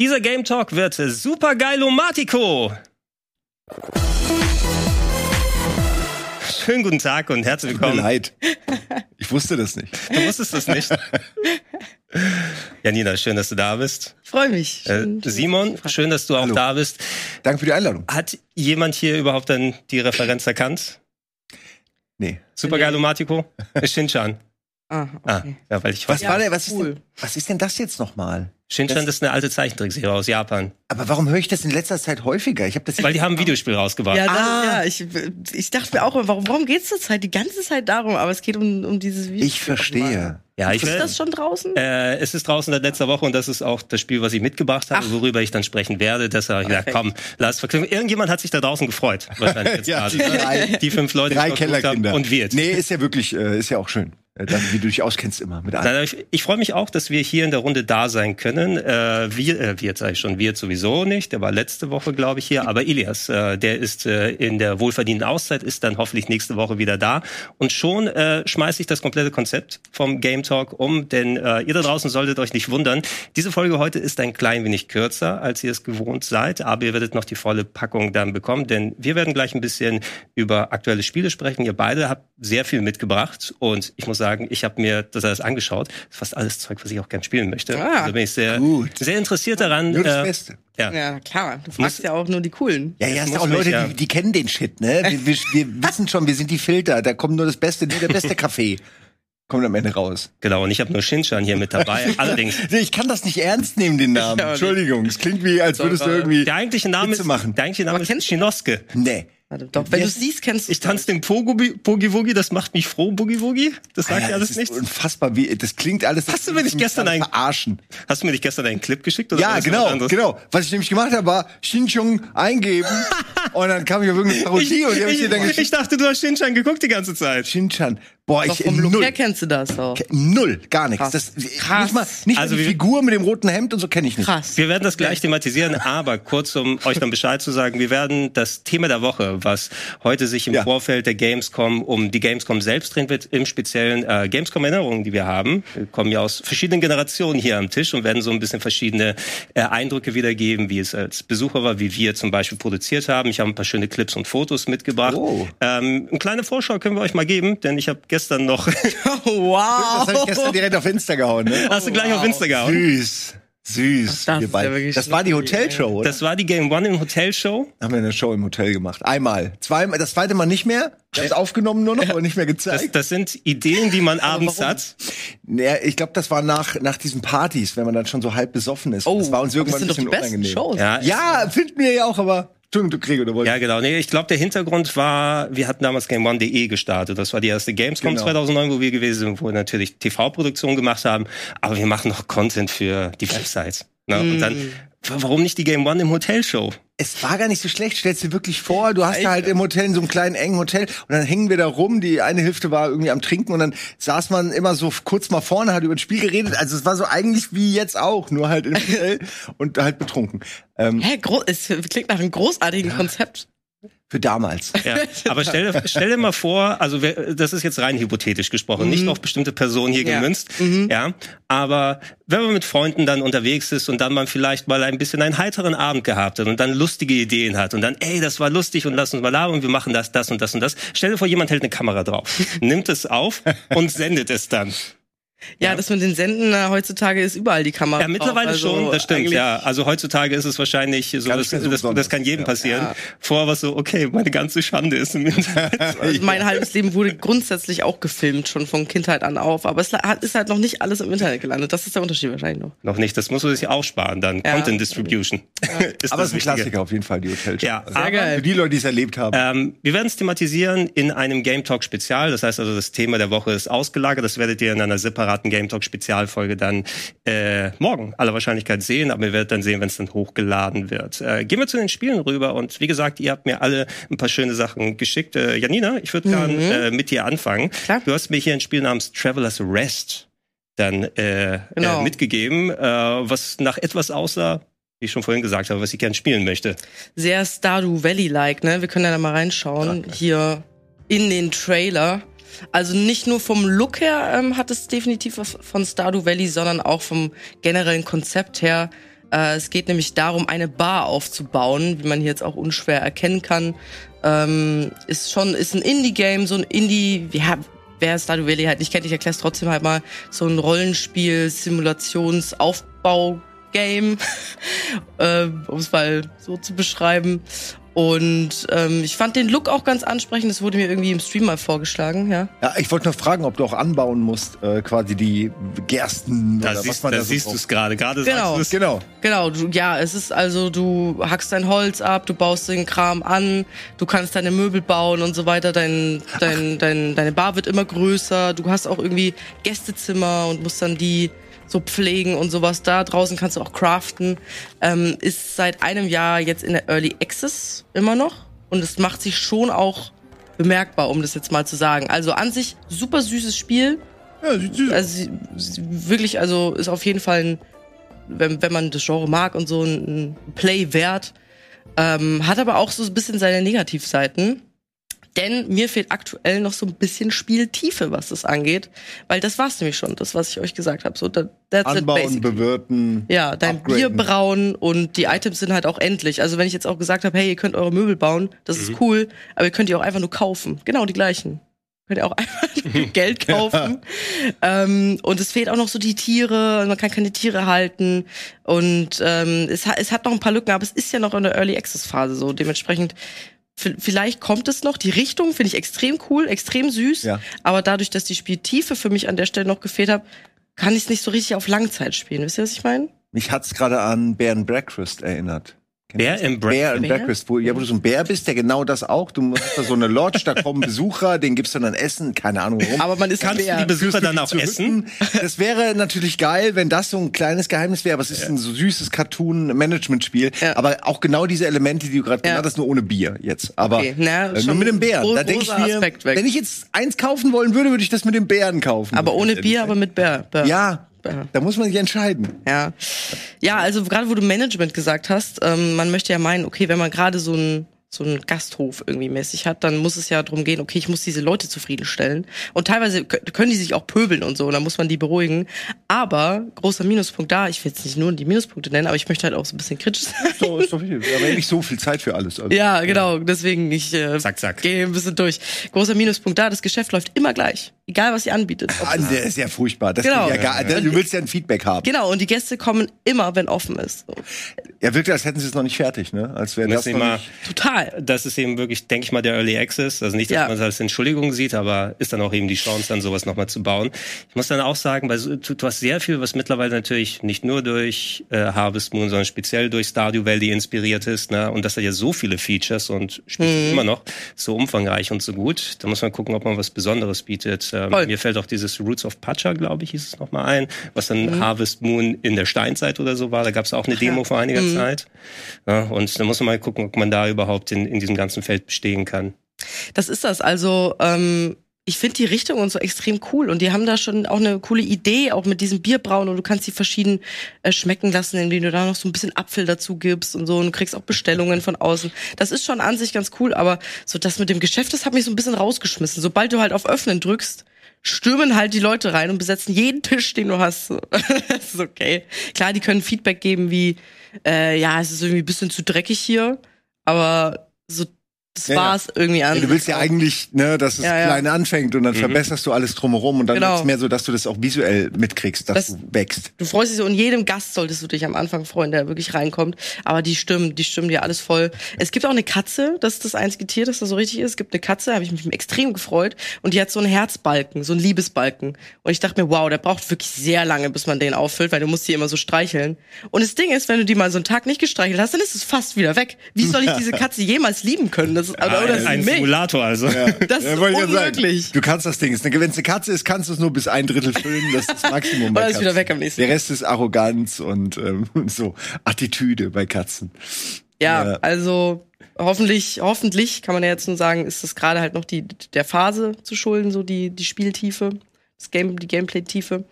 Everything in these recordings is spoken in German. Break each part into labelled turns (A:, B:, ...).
A: Dieser Game Talk wird super geilomatico. Schönen guten Tag und herzlich
B: Tut mir
A: willkommen.
B: leid. Ich wusste das nicht.
A: Du wusstest das nicht. Janina, schön, dass du da bist.
C: Freue mich.
A: Äh,
C: Schön, schön,
A: Simon, schön, dass du auch
B: Hallo.
A: da bist.
B: Danke für die Einladung.
A: Hat jemand hier überhaupt dann die Referenz erkannt?
B: Nee.
A: Super
C: Nee.
A: geilomatico? Shinchan.
C: Ah,
A: Ah,
C: okay.
A: ja, weil ich
B: Was.
C: Ja,
B: war denn, was ist
C: cool.
B: denn, was ist denn das jetzt nochmal?
A: Shinchan ist eine alte Zeichentrickserie aus Japan.
B: Aber warum höre ich das in letzter Zeit häufiger? Ich habe das
A: Weil die haben ein Videospiel rausgebracht.
C: Ja, das,
B: Ah.
C: ja ich, ich dachte mir auch, warum, warum geht es zur Zeit die ganze Zeit darum? Aber es geht um, um dieses Video.
B: Ich verstehe.
A: Ja, ich
C: Ist
A: will,
C: das schon draußen?
A: Äh, es ist draußen seit letzter Woche und das ist auch das Spiel, was ich mitgebracht habe,
C: Ach.
A: worüber ich dann sprechen werde. Deshalb habe ich gesagt,
C: Perfekt.
A: komm, lass verknüpfen. Irgendjemand hat sich da draußen gefreut. Wahrscheinlich jetzt
B: Ja,
A: gerade.
B: die drei-
A: die fünf Leute,
B: Drei
A: die und wir.
B: Nee, ist ja wirklich, äh, ist ja auch schön. Äh, wie du dich auskennst immer mit allem.
A: Ich, ich freue mich auch, dass wir hier in der Runde da sein können. Äh, wir, äh, wir sage ich schon, wir sowieso nicht. Der war letzte Woche, glaube ich, hier. Aber Ilias, äh, der ist äh, in der wohlverdienten Auszeit, ist dann hoffentlich nächste Woche wieder da. Und schon äh, schmeiße ich das komplette Konzept vom Game Talk um, denn äh, ihr da draußen solltet euch nicht wundern. Diese Folge heute ist ein klein wenig kürzer, als ihr es gewohnt seid, aber ihr werdet noch die volle Packung dann bekommen, denn wir werden gleich ein bisschen über aktuelle Spiele sprechen. Ihr beide habt sehr viel mitgebracht und ich muss sagen, ich habe mir das alles angeschaut. Das ist fast alles Zeug, was ich auch gern spielen möchte.
C: Ah,
A: also bin ich sehr,
B: gut.
A: sehr interessiert daran.
B: Nur das
A: äh,
B: Beste.
A: ja.
C: ja, klar. Du fragst ja auch nur die coolen.
B: Ja, ja, es
A: muss
B: sind auch
A: mich,
B: Leute,
A: ja.
B: die, die kennen den Shit, ne? Wir, wir, wir wissen schon, wir sind die Filter. Da kommt nur das Beste, nur der beste Kaffee. Kommt am Ende raus.
A: Genau, und ich habe nur Shinchan hier mit dabei. Allerdings,
B: Ich kann das nicht ernst nehmen, den Namen. Entschuldigung. Es klingt wie, als würdest du irgendwie.
A: der eigentliche Name
B: Witze
A: ist,
B: machen.
A: der eigentliche Name
C: Aber
A: ist
C: kennst du-
A: Shinosuke.
B: Nee.
C: Warte, doch, wenn
B: Ja.
C: du siehst, kennst du
A: Ich tanze den Pogi Boogie Woogie, das macht mich froh, Boogie Woogie. Das sagt dir alles
B: das
A: nichts.
B: ist unfassbar, wie, das klingt alles.
A: Hast du mir nicht gestern
B: ein
A: ein-
B: verarschen?
A: Hast du mir nicht gestern einen Clip geschickt? Oder
B: Ja, genau, genau. Was ich nämlich gemacht habe, war Shinchung eingeben und dann kam ich auf irgendeine
A: Ich,
B: Parodie und die habe ich dir dann
A: ich, ich
B: geschickt.
A: dachte, du hast Shinchan geguckt die ganze Zeit.
B: Shinchan. Boah,
C: Doch,
B: ich
C: vom Look
B: null.
C: her kennst du das auch.
B: Null, gar nichts.
C: Krass.
B: Das,
C: Krass.
B: Nicht mal, nicht
A: Also
B: mal die
A: wir-
B: Figur mit dem roten Hemd und so kenne ich nicht.
C: Krass.
A: Wir werden das gleich thematisieren, aber kurz, um euch dann Bescheid zu sagen, wir werden das Thema der Woche, was heute sich im
B: Ja.
A: Vorfeld der Gamescom um die Gamescom selbst drehen wird, im speziellen äh, Gamescom-Erinnerungen, die wir haben. Wir kommen ja aus verschiedenen Generationen hier am Tisch und werden so ein bisschen verschiedene äh, Eindrücke wiedergeben, wie es als Besucher war, wie wir zum Beispiel produziert haben. Ich habe ein paar schöne Clips und Fotos mitgebracht.
B: Oh.
A: Ähm, eine kleine Vorschau können wir euch mal geben, denn ich habe gestern noch,
C: wow.
B: Das habe ich gestern direkt auf Insta gehauen. Ne?
A: hast du gleich auf Insta gehauen?
B: Süß. Süß.
C: Das ist
B: beide.
C: ja
B: das war die Hotelshow, oder?
A: Das war die Game One im Hotel-Show.
B: haben wir eine Show im Hotel gemacht. Einmal. Zweimal, das zweite Mal nicht mehr. Haben es aufgenommen nur noch, aber nicht mehr
A: Das,
B: gezeigt.
A: das sind Ideen, die man abends hat.
B: Ja, ich glaube, das war nach, nach diesen Partys, wenn man dann schon so halb besoffen ist. das war uns irgendwann
C: das
B: ein bisschen unangenehm.
C: Shows.
A: Ja,
B: Ja, finden wir ja auch, aber Entschuldigung, du Gregor, du wolltest.
A: Ja, genau. Nee, ich glaube, der Hintergrund war, wir hatten damals GameOne.de gestartet. Das war die erste Gamescom
B: Genau.
A: 2009, wo wir gewesen sind, wo wir natürlich TV-Produktionen gemacht haben. Aber wir machen noch Content für die Websites. Ne? Und dann,
B: Mm.
A: Warum nicht die Game One im Hotelshow?
B: Es war gar nicht so schlecht. Stellst dir wirklich vor, du hast da halt im Hotel, in so einem kleinen engen Hotel, und dann hängen wir da rum. Die eine Hälfte war irgendwie am Trinken und dann saß man immer so kurz mal vorne, hat über das Spiel geredet. Also es war so eigentlich wie jetzt auch, nur halt im Hotel und halt betrunken. Ähm,
C: Hä, gro es klingt nach einem großartigen Konzept.
B: Für damals.
A: Ja, aber stell, dir- stell dir mal vor, also das ist jetzt rein hypothetisch gesprochen, nicht auf bestimmte Personen hier
C: Ja.
A: gemünzt, ja, aber wenn man mit Freunden dann unterwegs ist und dann man vielleicht mal ein bisschen einen heiteren Abend gehabt hat und dann lustige Ideen hat und dann, ey, das war lustig und lass uns mal labern und wir machen das, das und das und das. Stell dir vor, jemand hält eine Kamera drauf, nimmt es auf und sendet es dann.
C: Ja, das mit den Senden äh, heutzutage ist überall die Kamera.
A: Ja, mittlerweile
C: also
A: schon, das stimmt, ja. Also heutzutage ist es wahrscheinlich so, das, das, das kann jedem
B: Ja.
A: passieren.
C: Ja.
A: Vorher war es so, okay, meine ganze Schande ist im Internet.
C: Also mein halbes Leben wurde grundsätzlich auch gefilmt, schon von Kindheit an auf. Aber es ist halt noch nicht alles im Internet gelandet. Das ist der Unterschied wahrscheinlich noch.
A: Noch nicht, das muss man sich aufsparen dann.
C: Ja.
A: Content Distribution. ist
B: Aber
A: das
B: es ist ein
A: Wichtige.
B: Klassiker auf jeden Fall, die Hotelshow.
A: Ja,
B: Also,
A: aber,
C: geil.
B: Für die Leute, die es erlebt haben.
A: Ähm, wir werden es thematisieren in einem Game Talk Spezial. Das heißt also, das Thema der Woche ist ausgelagert. Das werdet ihr in einer separaten Game Talk Spezialfolge dann äh, morgen aller Wahrscheinlichkeit sehen. Aber ihr werdet dann sehen, wenn es dann hochgeladen wird. Äh, gehen wir zu den Spielen rüber. Und wie gesagt, ihr habt mir alle ein paar schöne Sachen geschickt. Äh, Janina, ich würde gern äh, mit dir anfangen.
C: Klar.
A: Du hast mir hier ein Spiel namens Traveler's Rest dann äh,
C: Genau.
A: äh, mitgegeben, äh, was nach etwas aussah, wie ich schon vorhin gesagt habe, was ich gern spielen möchte.
C: Sehr Stardew Valley-like, ne? Wir können ja da mal reinschauen. Hier in den Trailer. Also nicht nur vom Look her ähm, hat es definitiv was von Stardew Valley, sondern auch vom generellen Konzept her. Äh, es geht nämlich darum, eine Bar aufzubauen, wie man hier jetzt auch unschwer erkennen kann. Ähm, ist schon, ist ein Indie-Game, so ein Indie, ja, wer Stardew Valley halt nicht kennt, ich erkläre es trotzdem halt mal, so ein Rollenspiel, Simulations-Aufbau Game, äh, um es mal so zu beschreiben. Und ähm, ich fand den Look auch ganz ansprechend. Das wurde mir irgendwie im Stream mal vorgeschlagen, ja.
B: Ja, ich wollte noch fragen, ob du auch anbauen musst, äh, quasi die Gersten
A: Da
B: oder
A: siehst,
B: was man
A: da
B: da so
A: siehst du es gerade. Gerade
C: Genau.
A: sagst.
B: Genau.
C: Genau, du, ja, es ist also, du hackst dein Holz ab, du baust den Kram an, du kannst deine Möbel bauen und so weiter, dein, dein, dein, deine Bar wird immer größer, du hast auch irgendwie Gästezimmer und musst dann die so pflegen und sowas. Da draußen kannst du auch craften. Ähm, ist seit einem Jahr jetzt in der Early Access immer noch und es macht sich schon auch bemerkbar, um das jetzt mal zu sagen. Also an sich super süßes Spiel.
B: Ja, sieht süß.
C: Also wirklich, also ist auf jeden Fall ein, wenn, wenn man das Genre mag und so ein, ein Play wert. Ähm, hat aber auch so ein bisschen seine Negativseiten. Denn mir fehlt aktuell noch so ein bisschen Spieltiefe, was das angeht. Weil das war's nämlich schon, das, was ich euch gesagt habe. So, that, that's
B: Anbauen, bewirten.
C: Ja, dein
B: upgraden.
C: Bier brauen und die Items sind halt auch endlich. Also wenn ich jetzt auch gesagt habe, hey, ihr könnt eure Möbel bauen, das ist cool, aber ihr könnt die auch einfach nur kaufen. Genau die gleichen. Könnt ihr auch einfach mit Geld kaufen. ähm, und es fehlt auch noch so die Tiere, man kann keine Tiere halten. Und ähm, es, hat, es hat noch ein paar Lücken, aber es ist ja noch in der Early Access Phase so. Dementsprechend, vielleicht kommt es noch. Die Richtung finde ich extrem cool, extrem süß.
B: Ja.
C: Aber dadurch, dass die Spieltiefe für mich an der Stelle noch gefehlt hat, kann ich es nicht so richtig auf Langzeit spielen. Wisst ihr, was ich meine?
B: Mich hat's gerade an Bear and Breakfast erinnert.
A: Bear
B: das?
A: and Breakfast?
B: Bear and? Breakfast, wo, ja, wo du so ein Bär bist, der genau das auch. Du hast da so eine Lodge, da kommen Besucher, denen gibst du dann Essen, keine Ahnung warum.
C: Aber man ist
A: Kannst du
C: Bär.
A: die Besucher dann auch essen?
B: Das wäre natürlich geil, wenn das so ein kleines Geheimnis wäre, aber es ist ein so süßes Cartoon-Management-Spiel.
C: Ja.
B: Aber auch genau diese Elemente, die du gerade
C: Ja.
B: genannt hast, nur ohne Bier jetzt. Aber
C: Okay, na,
B: äh, nur mit dem Bären. Da denke ich mir, wenn ich jetzt eins kaufen wollen würde, würde ich das mit dem Bären kaufen.
C: Aber ohne Bier, aber mit Bär. Bär.
B: Ja,
C: Ja.
B: Da muss man sich entscheiden.
C: Ja, ja also gerade wo du Management gesagt hast, ähm, man möchte ja meinen, okay, wenn man gerade so ein so einen Gasthof irgendwie mäßig hat, dann muss es ja darum gehen, okay, ich muss diese Leute zufriedenstellen. Und teilweise kö- können die sich auch pöbeln und so, und dann muss man die beruhigen. Aber großer Minuspunkt da, ich will jetzt nicht nur die Minuspunkte nennen, aber ich möchte halt auch so ein bisschen kritisch sein.
B: So, ist doch wichtig. Aber nicht so viel Zeit für alles. Also.
C: Ja, genau. Deswegen, ich äh,
A: Zack, zack.
C: gehe ein bisschen durch. Großer Minuspunkt da, das Geschäft läuft immer gleich. Egal, was sie anbietet.
B: Ah, der ist ja furchtbar. Das
C: Genau.
B: ja gar, du willst ja ein Feedback haben.
C: Genau, und die Gäste kommen immer, wenn offen ist. So.
B: Er wirkt, als hätten sie es noch nicht fertig, ne? Als wäre das noch
A: wir mal,
B: nicht.
C: Total.
A: Das ist eben wirklich, denke ich mal, der Early Access. Also nicht, dass
C: Ja.
A: man es als Entschuldigung sieht, aber ist dann auch eben die Chance, dann sowas nochmal zu bauen. Ich muss dann auch sagen, weil du, du hast sehr viel, was mittlerweile natürlich nicht nur durch äh, Harvest Moon, sondern speziell durch Stardew Valley inspiriert ist. Ne? Und das hat ja so viele Features und spielt
C: Mhm.
A: immer noch so umfangreich und so gut. Da muss man gucken, ob man was Besonderes bietet. Ähm, mir fällt auch dieses Roots of Pacha, glaube ich, hieß es nochmal ein, was dann
C: Mhm.
A: Harvest Moon in der Steinzeit oder so war. Da gab es auch eine Demo vor einiger
C: Mhm.
A: Zeit. Ja, und da muss man mal gucken, ob man da überhaupt in, in diesem ganzen Feld bestehen kann.
C: Das ist das. Also, ähm, ich finde die Richtung und so extrem cool. Und die haben da schon auch eine coole Idee, auch mit diesem Bierbrauen. Und du kannst die verschieden äh, schmecken lassen, indem du da noch so ein bisschen Apfel dazu gibst und so. Und du kriegst auch Bestellungen von außen. Das ist schon an sich ganz cool. Aber so das mit dem Geschäft, das hat mich so ein bisschen rausgeschmissen. Sobald du halt auf Öffnen drückst, stürmen halt die Leute rein und besetzen jeden Tisch, den du hast. Das ist okay. Klar, die können Feedback geben wie, äh, ja, es ist irgendwie ein bisschen zu dreckig hier. Aber so, das
B: Ja, ja.
C: war's irgendwie an.
B: Ja, du willst ja eigentlich, ne, dass es
C: Ja, ja.
B: klein anfängt und dann verbesserst du alles drumherum und dann
C: Genau.
B: ist es mehr so, dass du das auch visuell mitkriegst, dass
C: Das-
B: du wächst.
C: Du freust dich so, und jedem Gast solltest du dich am Anfang freuen, der wirklich reinkommt. Aber die stimmen, die stimmen dir alles voll. Es gibt auch eine Katze, das ist das einzige Tier, das da so richtig ist. Es gibt eine Katze, habe ich mich extrem gefreut. Und die hat so einen Herzbalken, so einen Liebesbalken. Und ich dachte mir, wow, der braucht wirklich sehr lange, bis man den auffüllt, weil du musst die immer so streicheln. Und das Ding ist, wenn du die mal so einen Tag nicht gestreichelt hast, dann ist es fast wieder weg. Wie soll ich diese Katze jemals lieben können? Das ist, oder, oder
A: ein
C: mich.
A: Simulator also.
C: Das ist
B: wollte ich gerade
C: unmöglich.
B: Sagen. Du kannst das Ding. Wenn es eine Katze ist, kannst du es nur bis ein Drittel füllen. Das ist das Maximum bei
C: ist wieder weg am nächsten
B: Der Rest ist Arroganz und ähm, so Attitüde bei Katzen.
C: Ja,
B: Ja.
C: also hoffentlich, hoffentlich kann man ja jetzt nur sagen, ist das gerade halt noch die der Phase zu schulden, so die die Spieltiefe, das Game, die Gameplay-Tiefe.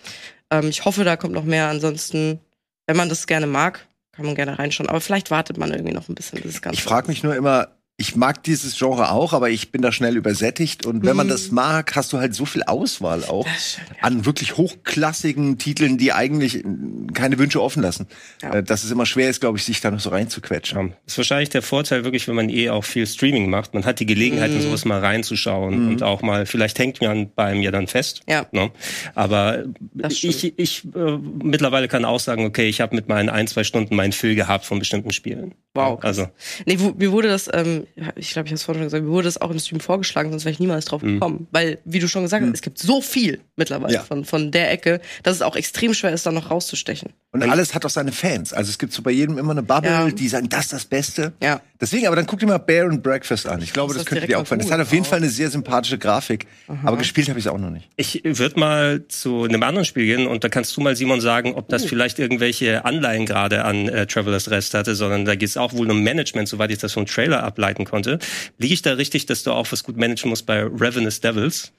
C: Ähm, ich hoffe, da kommt noch mehr. Ansonsten, wenn man das gerne mag, kann man gerne reinschauen. Aber vielleicht wartet man irgendwie noch ein bisschen. Das ist ganz
B: Ich frage mich nur immer, ich mag dieses Genre auch, aber ich bin da schnell übersättigt. Und wenn man
C: Mhm.
B: das mag, hast du halt so viel Auswahl auch
C: Das stimmt, ja.
B: an wirklich hochklassigen Titeln, die eigentlich äh, keine Wünsche offen lassen.
C: Ja.
B: Äh, Dass es immer schwer ist, glaube ich, sich da noch so reinzuquetschen.
A: Ja, ist wahrscheinlich der Vorteil wirklich, wenn man eh auch viel Streaming macht. Man hat die Gelegenheit, in sowas mal reinzuschauen und auch mal, vielleicht hängt man beim ja dann fest.
C: Ja.
A: Ne? Aber
C: Das
A: ich, ich äh, mittlerweile kann auch sagen, okay, ich habe mit meinen ein, zwei Stunden meinen Fill gehabt von bestimmten Spielen.
C: Wow.
A: Also
C: Nee, wo, mir wurde das, ähm, ich glaube, ich habe es vorhin schon gesagt, mir wurde das auch im Stream vorgeschlagen, sonst wäre ich niemals drauf gekommen. Weil, wie du schon gesagt hast, es gibt so viel mittlerweile
B: Ja.
C: von, von der Ecke, dass es auch extrem schwer ist, da noch rauszustechen.
B: Und alles hat auch seine Fans. Also es gibt so bei jedem immer eine Bubble,
C: Ja.
B: die sagen, das ist das Beste.
C: Ja.
B: Deswegen, aber dann guck dir mal Bear and Breakfast an. Ich glaube, das
C: das
B: könnte
C: direkt
B: dir
C: mal
B: auch gefallen. Das hat auf jeden Fall eine sehr sympathische Grafik. Aber gespielt habe ich es auch noch nicht.
A: Ich würde mal zu einem anderen Spiel gehen und da kannst du mal, Simon, sagen, ob das vielleicht irgendwelche Anleihen gerade an äh, Travelers Rest hatte, sondern da geht es auch wohl um Management, soweit ich das vom Trailer ableiten konnte. Liege ich da richtig, dass du auch was gut managen musst bei Ravenous Devils?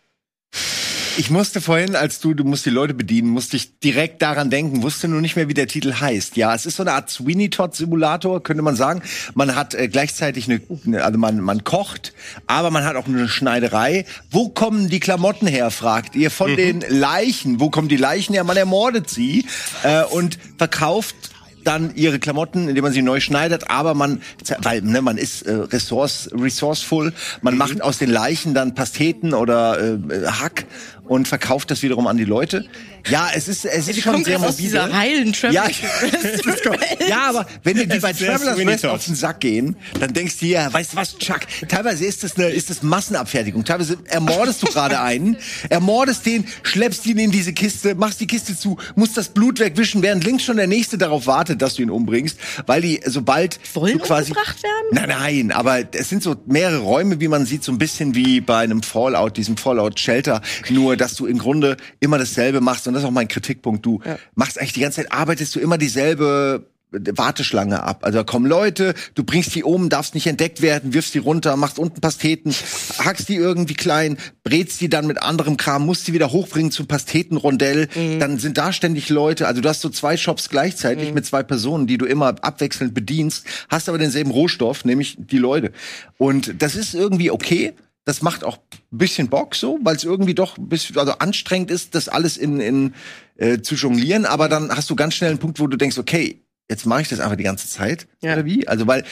B: Ich musste vorhin, als du, du musst die Leute bedienen, musste ich direkt daran denken, wusste nur nicht mehr, wie der Titel heißt. Ja, es ist so eine Art Sweeney Todd Simulator, könnte man sagen. Man hat äh, gleichzeitig eine, also man, man kocht, aber man hat auch eine Schneiderei. Wo kommen die Klamotten her, fragt ihr, von den Leichen. Wo kommen die Leichen her? Man ermordet sie äh, und verkauft dann ihre Klamotten, indem man sie neu schneidet, aber man, weil ne, man ist äh, resource, resourceful, man macht aus den Leichen dann Pasteten oder äh, Hack und verkauft das wiederum an die Leute. Ja, es ist es ist schon sehr
C: aus dieser heilen.
B: Ja, ja, aber wenn dir die bei Travelers
A: Todd.
B: auf den Sack gehen, dann denkst du ja, weißt du was, Chuck? Teilweise ist das eine, ist das Massenabfertigung. Teilweise ermordest du gerade einen, ermordest den, schleppst ihn in diese Kiste, machst die Kiste zu, musst das Blut wegwischen, während links schon der nächste darauf wartet, dass du ihn umbringst, weil die sobald
C: Wollen
B: du quasi
C: umgebracht werden?
B: Nein, nein, aber es sind so mehrere Räume, wie man sieht, so ein bisschen wie bei einem Fallout, diesem Fallout Shelter, nur dass du im Grunde immer dasselbe machst und das ist auch mein Kritikpunkt. Du machst eigentlich die ganze Zeit arbeitest du immer dieselbe Warteschlange ab. Also da kommen Leute, du bringst die um, darfst nicht entdeckt werden, wirfst die runter, machst unten Pasteten, hackst die irgendwie klein, brätst die dann mit anderem Kram, musst die wieder hochbringen zum Pastetenrondell, dann sind da ständig Leute. Also du hast so zwei Shops gleichzeitig mit zwei Personen, die du immer abwechselnd bedienst, hast aber denselben Rohstoff, nämlich die Leute. Und das ist irgendwie okay. Das macht auch ein bisschen Bock so, weil es irgendwie doch ein bisschen, also anstrengend ist, das alles in, in äh, zu jonglieren, aber dann hast du ganz schnell einen Punkt, wo du denkst, okay, jetzt mache ich das einfach die ganze Zeit.
C: Ja.
B: Oder wie? Also weil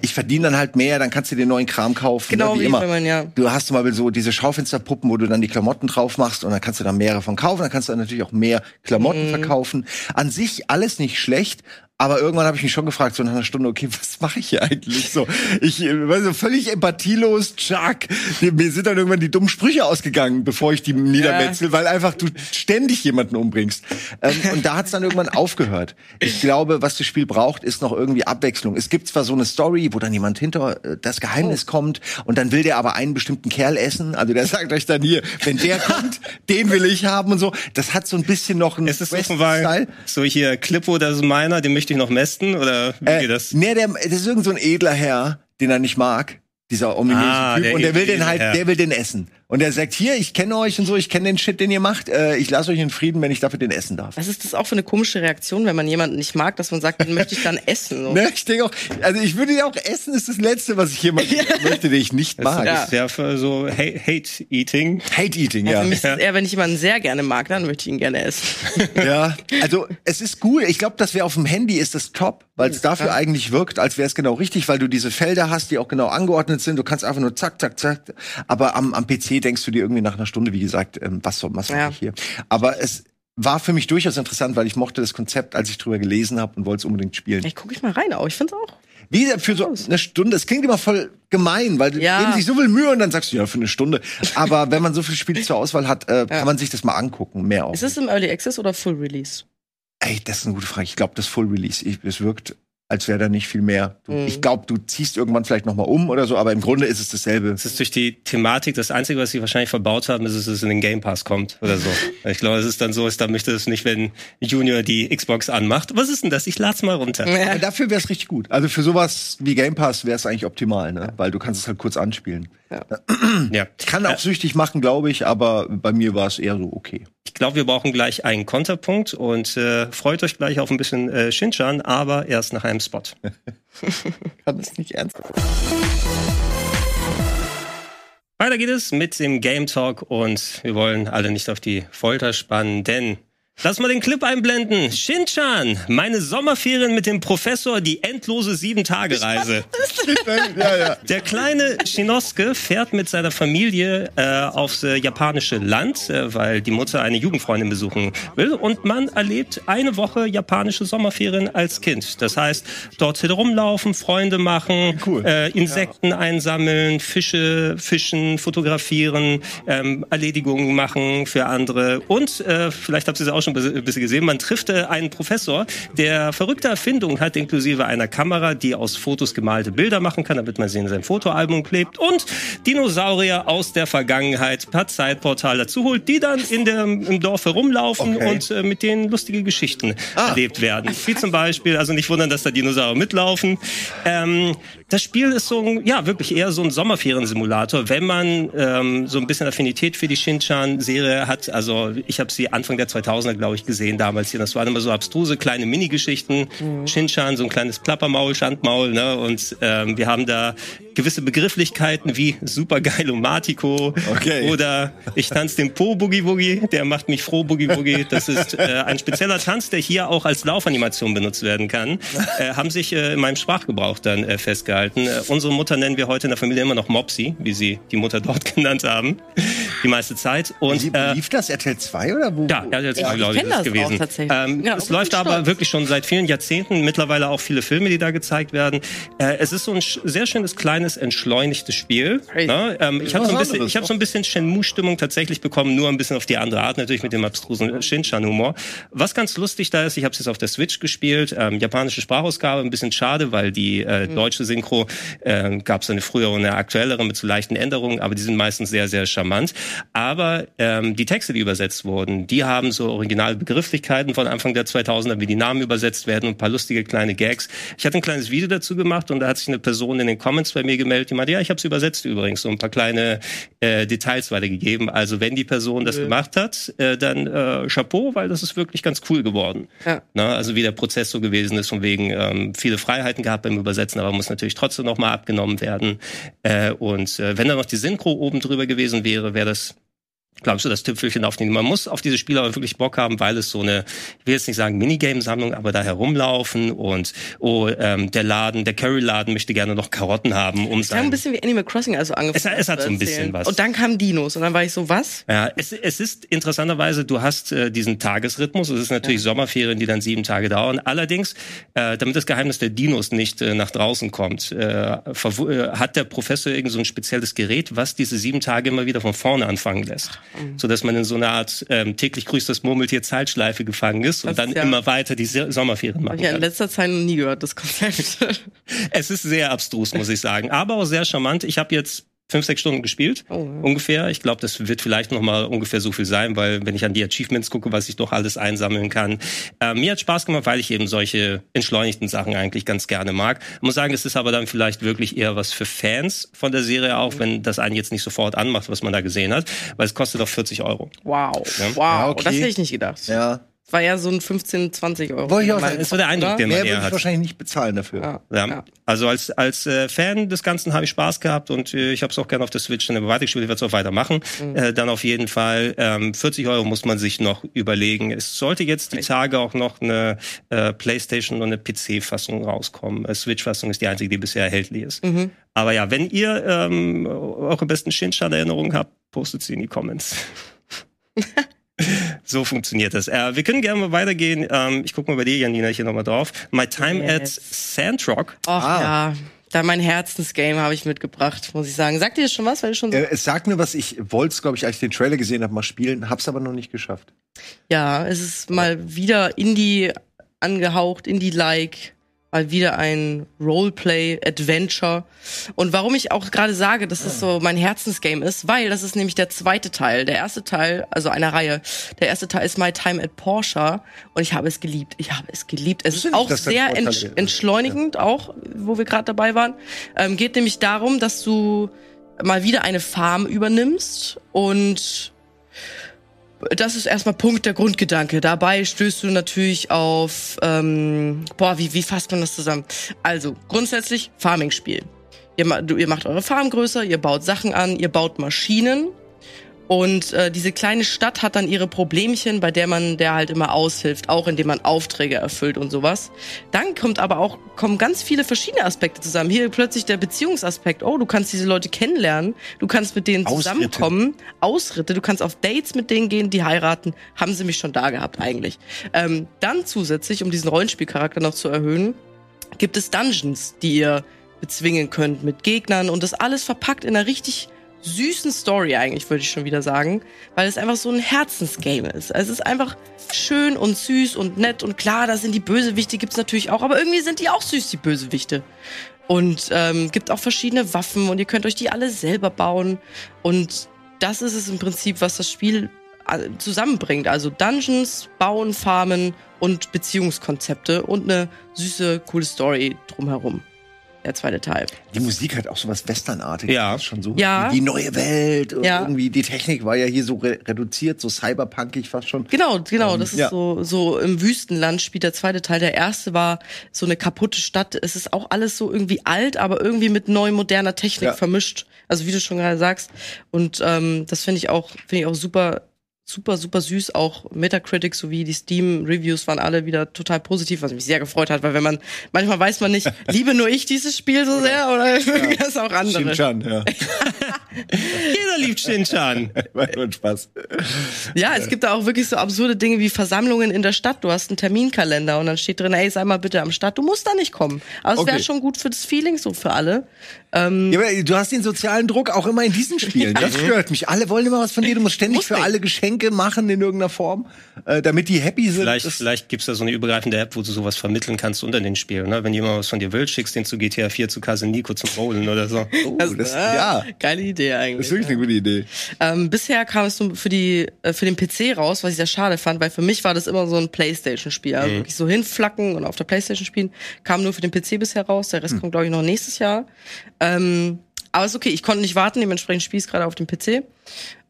B: ich verdiene dann halt mehr, dann kannst du dir neuen Kram kaufen.
C: Genau,
B: ne, wie,
C: wie
B: immer.
C: man, ja.
B: Du hast zum Beispiel so diese Schaufensterpuppen, wo du dann die Klamotten drauf machst und dann kannst du da mehrere von kaufen. Dann kannst du natürlich auch mehr Klamotten
C: Mhm.
B: verkaufen. An sich alles nicht schlecht. Aber irgendwann habe ich mich schon gefragt, so nach einer Stunde, okay, was mache ich hier eigentlich so? Ich äh, war so völlig empathielos, Chuck. Mir sind dann irgendwann die dummen Sprüche ausgegangen, bevor ich die niedermetzel, weil einfach du ständig jemanden umbringst. Ähm, und da hat es dann irgendwann aufgehört. Ich glaube, was das Spiel braucht, ist noch irgendwie Abwechslung. Es gibt zwar so eine Story, wo dann jemand hinter äh, das Geheimnis
C: Oh.
B: kommt und dann will der aber einen bestimmten Kerl essen. Also der sagt euch dann hier, wenn der kommt, den will ich haben und so. Das hat so ein bisschen noch einen
A: Ist es
B: West-Style.
A: vorbei? So hier, Klippo, das ist meiner, den möchte ich noch mästen? Oder wie
B: Äh,
A: geht das?
B: Nee, der, das ist irgend so ein edler Herr, den er nicht mag. Dieser ominöse
A: Ah,
B: Typ.
A: der
B: Und der will den halt,
A: Herr.
B: der will den essen. Und er sagt, hier, ich kenne euch und so, ich kenne den Shit, den ihr macht. Äh, ich lasse euch in Frieden, wenn ich dafür den essen darf.
C: Was ist das auch für eine komische Reaktion, wenn man jemanden nicht mag, dass man sagt, den möchte ich dann essen? So.
B: Ne, ich denke auch, also ich würde ja auch essen, ist das Letzte, was ich jemand möchte, den ich nicht mag.
A: Das ist ja für so Ha- Hate-Eating.
B: Hate Eating,
C: Ja.
B: ja.
C: Für mich ist es eher, wenn ich jemanden sehr gerne mag, dann möchte ich ihn gerne essen.
B: Ja, also es ist cool. Ich glaube, das wäre auf dem Handy ist das top, weil es dafür eigentlich wirkt, als wäre es genau richtig, weil du diese Felder hast, die auch genau angeordnet sind. Du kannst einfach nur zack, zack, zack. Aber am, am PC denkst du dir irgendwie nach einer Stunde, wie gesagt, ähm, was soll was
C: Ja.
B: ich hier? Aber es war für mich durchaus interessant, weil ich mochte das Konzept, als ich drüber gelesen habe und wollte es unbedingt spielen.
C: Vielleicht gucke ich mal rein, auch. Ich find's auch.
B: Wie für so eine Stunde, es klingt immer voll gemein, weil die
C: Ja.
B: geben sich so viel Mühe und dann sagst du ja für eine Stunde. Aber wenn man so viele Spiele zur Auswahl hat, äh, kann man sich das mal angucken, mehr auch.
C: Ist es im Early Access oder Full Release?
B: Ey, das ist eine gute Frage. Ich glaube, das Full Release. Ich, es wirkt, als wäre da nicht viel mehr. Du,
C: Mhm.
B: Ich glaube, du ziehst irgendwann vielleicht noch mal um oder so, aber im Grunde ist es dasselbe.
A: Das ist durch die Thematik das Einzige, was sie wahrscheinlich verbaut haben, ist, dass es in den Game Pass kommt oder so. Ich glaube, es ist dann so, ist, da möchte es nicht, wenn Junior die Xbox anmacht. Was ist denn das? Ich lad's mal runter.
C: Ja.
B: Dafür wäre es richtig gut. Also für sowas wie Game Pass wäre es eigentlich optimal, ne? Weil du kannst es halt kurz anspielen.
A: Ja.
B: Kann auch süchtig machen, glaube ich, aber bei mir war es eher so okay.
A: Ich glaube, wir brauchen gleich einen Konterpunkt und äh, freut euch gleich auf ein bisschen äh, Shinchan, aber erst nach einem Spot.
B: Kann das nicht ernst.
A: Weiter geht es mit dem Game Talk und wir wollen alle nicht auf die Folter spannen, denn Lass mal den Clip einblenden. Shinchan, meine Sommerferien mit dem Professor, die endlose Sieben-Tage-Reise.
B: ja, ja.
A: Der kleine Shinosuke fährt mit seiner Familie äh, aufs äh, japanische Land, äh, weil die Mutter eine Jugendfreundin besuchen will. Und man erlebt eine Woche japanische Sommerferien als Kind. Das heißt, dort rumlaufen, Freunde machen,
B: Cool.
A: äh, Insekten einsammeln, Fische fischen, fotografieren, ähm, Erledigungen machen für andere. Und äh, vielleicht habt ihr es auch schon ein bisschen gesehen, man trifft äh, einen Professor, der verrückte Erfindungen hat, inklusive einer Kamera, die aus Fotos gemalte Bilder machen kann, damit man sie in sein Fotoalbum klebt und Dinosaurier aus der Vergangenheit per Zeitportal dazu holt, die dann in der, im Dorf herumlaufen
B: Okay.
A: und äh, mit denen lustige Geschichten erlebt werden. Wie zum Beispiel, also nicht wundern, dass da Dinosaurier mitlaufen. Ähm, das Spiel ist so ein, ja, wirklich eher so ein Sommerferiensimulator, wenn man ähm, so ein bisschen Affinität für die Shin-Chan-Serie hat. Also ich habe sie Anfang der 2000er, glaube ich, gesehen damals hier. Das waren immer so abstruse kleine Minigeschichten. Shin-Chan, so ein kleines Klappermaul, Schandmaul, ne? Und ähm, wir haben da gewisse Begrifflichkeiten wie Supergeilomatico
B: Okay.
A: oder ich tanze den Po Boogie Boogie, der macht mich froh Boogie Boogie. Das ist äh, ein spezieller Tanz, der hier auch als Laufanimation benutzt werden kann. Äh, haben sich äh, in meinem Sprachgebrauch dann äh, festgehalten. Äh, unsere Mutter nennen wir heute in der Familie immer noch Mopsy, wie sie die Mutter dort genannt haben, die meiste Zeit. Und
B: Wie,
A: äh,
B: lief das? RTL 2 oder wo?
A: ja, ja, jetzt
C: Ja, ich
A: glaube ich,
C: kenn
A: das
C: das auch
A: gewesen.
C: tatsächlich.
A: Ähm,
C: Ja,
A: es
C: aber
A: läuft aber wirklich schon seit vielen Jahrzehnten, mittlerweile auch viele Filme, die da gezeigt werden. Äh, es ist so ein sch- sehr schönes, kleines, entschleunigtes Spiel.
C: Crazy.
A: Ne? Ähm, ich habe so ein bisschen, ich habe so ein bisschen Shenmue-Stimmung tatsächlich bekommen, nur ein bisschen auf die andere Art, natürlich mit dem abstrusen Shinchan-Humor. Was ganz lustig da ist, ich habe es jetzt auf der Switch gespielt, ähm, japanische Sprachausgabe, ein bisschen schade, weil die äh, deutsche Synchro äh, gab es eine frühere und eine aktuellere mit so leichten Änderungen, aber die sind meistens sehr, sehr charmant. Aber ähm, die Texte, die übersetzt wurden, die haben so originale Begrifflichkeiten von Anfang der 2000er, wie die Namen übersetzt werden und ein paar lustige kleine Gags. Ich hatte ein kleines Video dazu gemacht und da hat sich eine Person in den Comments bei mir gemeldet, die meinte, ja, ich habe es übersetzt übrigens, so ein paar kleine äh, Details weitergegeben. Also wenn die Person das gemacht hat, äh, dann äh, Chapeau, weil das ist wirklich ganz cool geworden.
C: Ja.
A: Na, also wie der Prozess so gewesen ist, von wegen ähm, viele Freiheiten gehabt beim Übersetzen, aber muss natürlich trotzdem nochmal abgenommen werden. Äh, und äh, wenn da noch die Synchro oben drüber gewesen wäre, wäre das glaube ich, so das Tüpfelchen auf den. Man muss auf diese Spiele aber wirklich Bock haben, weil es so eine, ich will jetzt nicht sagen Minigame-Sammlung, aber da herumlaufen und oh, ähm, der Laden, der Curry-Laden möchte gerne noch Karotten haben, um
C: Es klang ein bisschen wie Animal Crossing, also angefangen.
A: Es hat- es hat so ein bisschen was.
C: Und dann kamen Dinos und dann war ich so, was?
A: Ja, es, es ist interessanterweise, du hast äh, diesen Tagesrhythmus. Es ist natürlich Sommerferien, die dann sieben Tage dauern. Allerdings, äh, damit das Geheimnis der Dinos nicht äh, nach draußen kommt, äh, äh, hat der Professor irgend so ein spezielles Gerät, was diese sieben Tage immer wieder von vorne anfangen lässt, so dass man in so einer Art ähm, täglich grüßt das Murmeltier Zeitschleife gefangen ist und
C: Das
A: dann
C: ist ja-
A: immer weiter die Sommerferien machen
C: Hab ich ja in
A: kann.
C: letzter Zeit noch nie gehört, das Konzept.
A: Es ist sehr abstrus, muss ich sagen, aber auch sehr charmant. Ich habe jetzt fünf, sechs Stunden gespielt,
C: Oh, ja.
A: ungefähr. Ich glaube, das wird vielleicht noch mal ungefähr so viel sein, weil wenn ich an die Achievements gucke, was ich doch alles einsammeln kann. Äh, mir hat Spaß gemacht, weil ich eben solche entschleunigten Sachen eigentlich ganz gerne mag. Ich muss sagen, es ist aber dann vielleicht wirklich eher was für Fans von der Serie auch, wenn das einen jetzt nicht sofort anmacht, was man da gesehen hat, weil es kostet auch 40 Euro.
C: Wow.
A: Ja.
C: Wow.
B: Ja, okay.
C: Das hätte ich nicht gedacht.
B: Ja.
C: War ja so ein 15, 20 Euro.
B: Wollte ich auch sagen.
A: Das war der Eindruck,
C: Oder?
A: den man
B: Mehr
A: eher
B: würde ich
A: hat.
B: wahrscheinlich nicht bezahlen dafür.
C: Ja.
A: Ja.
C: Ja.
A: Also als als äh, Fan des Ganzen habe ich Spaß gehabt und äh, ich habe es auch gerne auf der Switch dann weitergespielt, ich werde es auch weitermachen. Äh, dann auf jeden Fall ähm, 40 Euro muss man sich noch überlegen. Es sollte jetzt die Tage auch noch eine äh, PlayStation und eine PC-Fassung rauskommen. Äh, Switch-Fassung ist die einzige, die bisher erhältlich ist. Aber ja, wenn ihr ähm, eure besten Shinchan-Erinnerungen habt, postet sie in die Comments. So funktioniert das. Äh, wir können gerne mal weitergehen. Ähm, ich gucke mal bei dir, Janina, hier nochmal drauf. My Time
C: Yes.
A: at Sandrock.
C: Ach
B: Ah.
C: ja, da mein Herzensgame habe ich mitgebracht, muss ich sagen. Sagt ihr das schon was? Weil ich schon so
B: Äh, es sagt mir was, ich wollte es, glaube ich, als ich den Trailer gesehen habe, mal spielen, hab's aber noch nicht geschafft.
C: Ja, es ist mal wieder Indie angehaucht, Indie-like. Mal wieder ein Roleplay-Adventure. Und warum ich auch gerade sage, dass es so mein Herzensgame ist, weil das ist nämlich der zweite Teil. Der erste Teil, also einer Reihe. Der erste Teil ist My Time at Porsche. Und ich habe es geliebt. Ich habe es geliebt. Es ist auch sehr entsch entschleunigend, auch, wo wir gerade dabei waren. Ähm, geht nämlich darum, dass du mal wieder eine Farm übernimmst und das ist erstmal Punkt der Grundgedanke. Dabei stößt du natürlich auf, ähm, boah, wie, wie fasst man das zusammen? Also, grundsätzlich Farming-Spiel. Ihr, ihr macht eure Farm größer, ihr baut Sachen an, ihr baut Maschinen. Und äh, diese kleine Stadt hat dann ihre Problemchen, bei der man der halt immer aushilft, auch indem man Aufträge erfüllt und sowas. Dann kommt aber auch kommen ganz viele verschiedene Aspekte zusammen. Hier plötzlich der Beziehungsaspekt. Oh, du kannst diese Leute kennenlernen, du kannst mit denen
B: Ausritte.
C: zusammenkommen, Ausritte, du kannst auf Dates mit denen gehen, die heiraten. Haben sie mich schon da gehabt eigentlich. Ähm, dann zusätzlich, um diesen Rollenspielcharakter noch zu erhöhen, gibt es Dungeons, die ihr bezwingen könnt mit Gegnern und das alles verpackt in einer richtig süßen Story eigentlich, würde ich schon wieder sagen, weil es einfach so ein Herzensgame ist. Also es ist einfach schön und süß und nett und klar, da sind die Bösewichte, gibt's natürlich auch, aber irgendwie sind die auch süß, die Bösewichte. Und ähm, gibt auch verschiedene Waffen und ihr könnt euch die alle selber bauen. Und das ist es im Prinzip, was das Spiel äh, zusammenbringt. Also Dungeons, Bauen, Farmen und Beziehungskonzepte und eine süße, coole Story drumherum. Der zweite Teil.
B: Die Musik hat auch so was Westernartiges.
A: Ja.
B: Schon so.
C: Ja.
B: Die, neue Welt. Und
C: Ja.
B: Irgendwie die Technik war ja hier so re reduziert, so cyberpunkig fast schon.
C: Genau, genau. Das ist
B: ja.
C: so, so im Wüstenland spielt der zweite Teil. Der erste war so eine kaputte Stadt. Es ist auch alles so irgendwie alt, aber irgendwie mit neu moderner Technik
B: Ja.
C: vermischt. Also wie du schon gerade sagst. Und ähm, das finde ich auch, finde ich auch super, super, super süß. Auch Metacritic sowie die Steam-Reviews waren alle wieder total positiv, was mich sehr gefreut hat, weil wenn man, manchmal weiß man nicht, liebe nur ich dieses Spiel so sehr oder mögen das auch andere.
B: Shin-Chan, ja.
A: Jeder liebt Shin-Chan.
B: Nur ein Spaß.
C: Ja, es gibt da auch wirklich so absurde Dinge wie Versammlungen in der Stadt. Du hast einen Terminkalender und dann steht drin, ey, sei mal bitte am Start. Du musst da nicht kommen. Aber es wäre
B: Okay.
C: schon gut für das Feeling, so für alle.
B: Ja, aber du hast den sozialen Druck auch immer in diesen Spielen. Das stört mich. Alle wollen immer was von dir. Du musst ständig
C: Muss
B: für
C: nicht.
B: alle Geschenke machen in irgendeiner Form, äh, damit die happy sind.
A: Vielleicht,
B: Das-
A: vielleicht gibt's da so eine übergreifende App, wo du sowas vermitteln kannst unter den Spielen. Ne? Wenn jemand was von dir will, schickst den zu GTA 4 zu Casemiro zum Bowlen oder so.
B: oh,
C: Das,
B: das, ja,
C: Geile Idee
B: das
C: eigentlich.
B: ist wirklich eine gute Idee.
C: Ähm, bisher kam es nur für die äh, für den PC raus, was ich sehr schade fand, weil für mich war das immer so ein PlayStation-Spiel, also wirklich so hinflacken und auf der PlayStation spielen. Kam nur für den PC bisher raus. Der Rest kommt glaube ich noch nächstes Jahr. Ähm, aber ist okay, ich konnte nicht warten. Dementsprechend spiele ich gerade auf dem PC.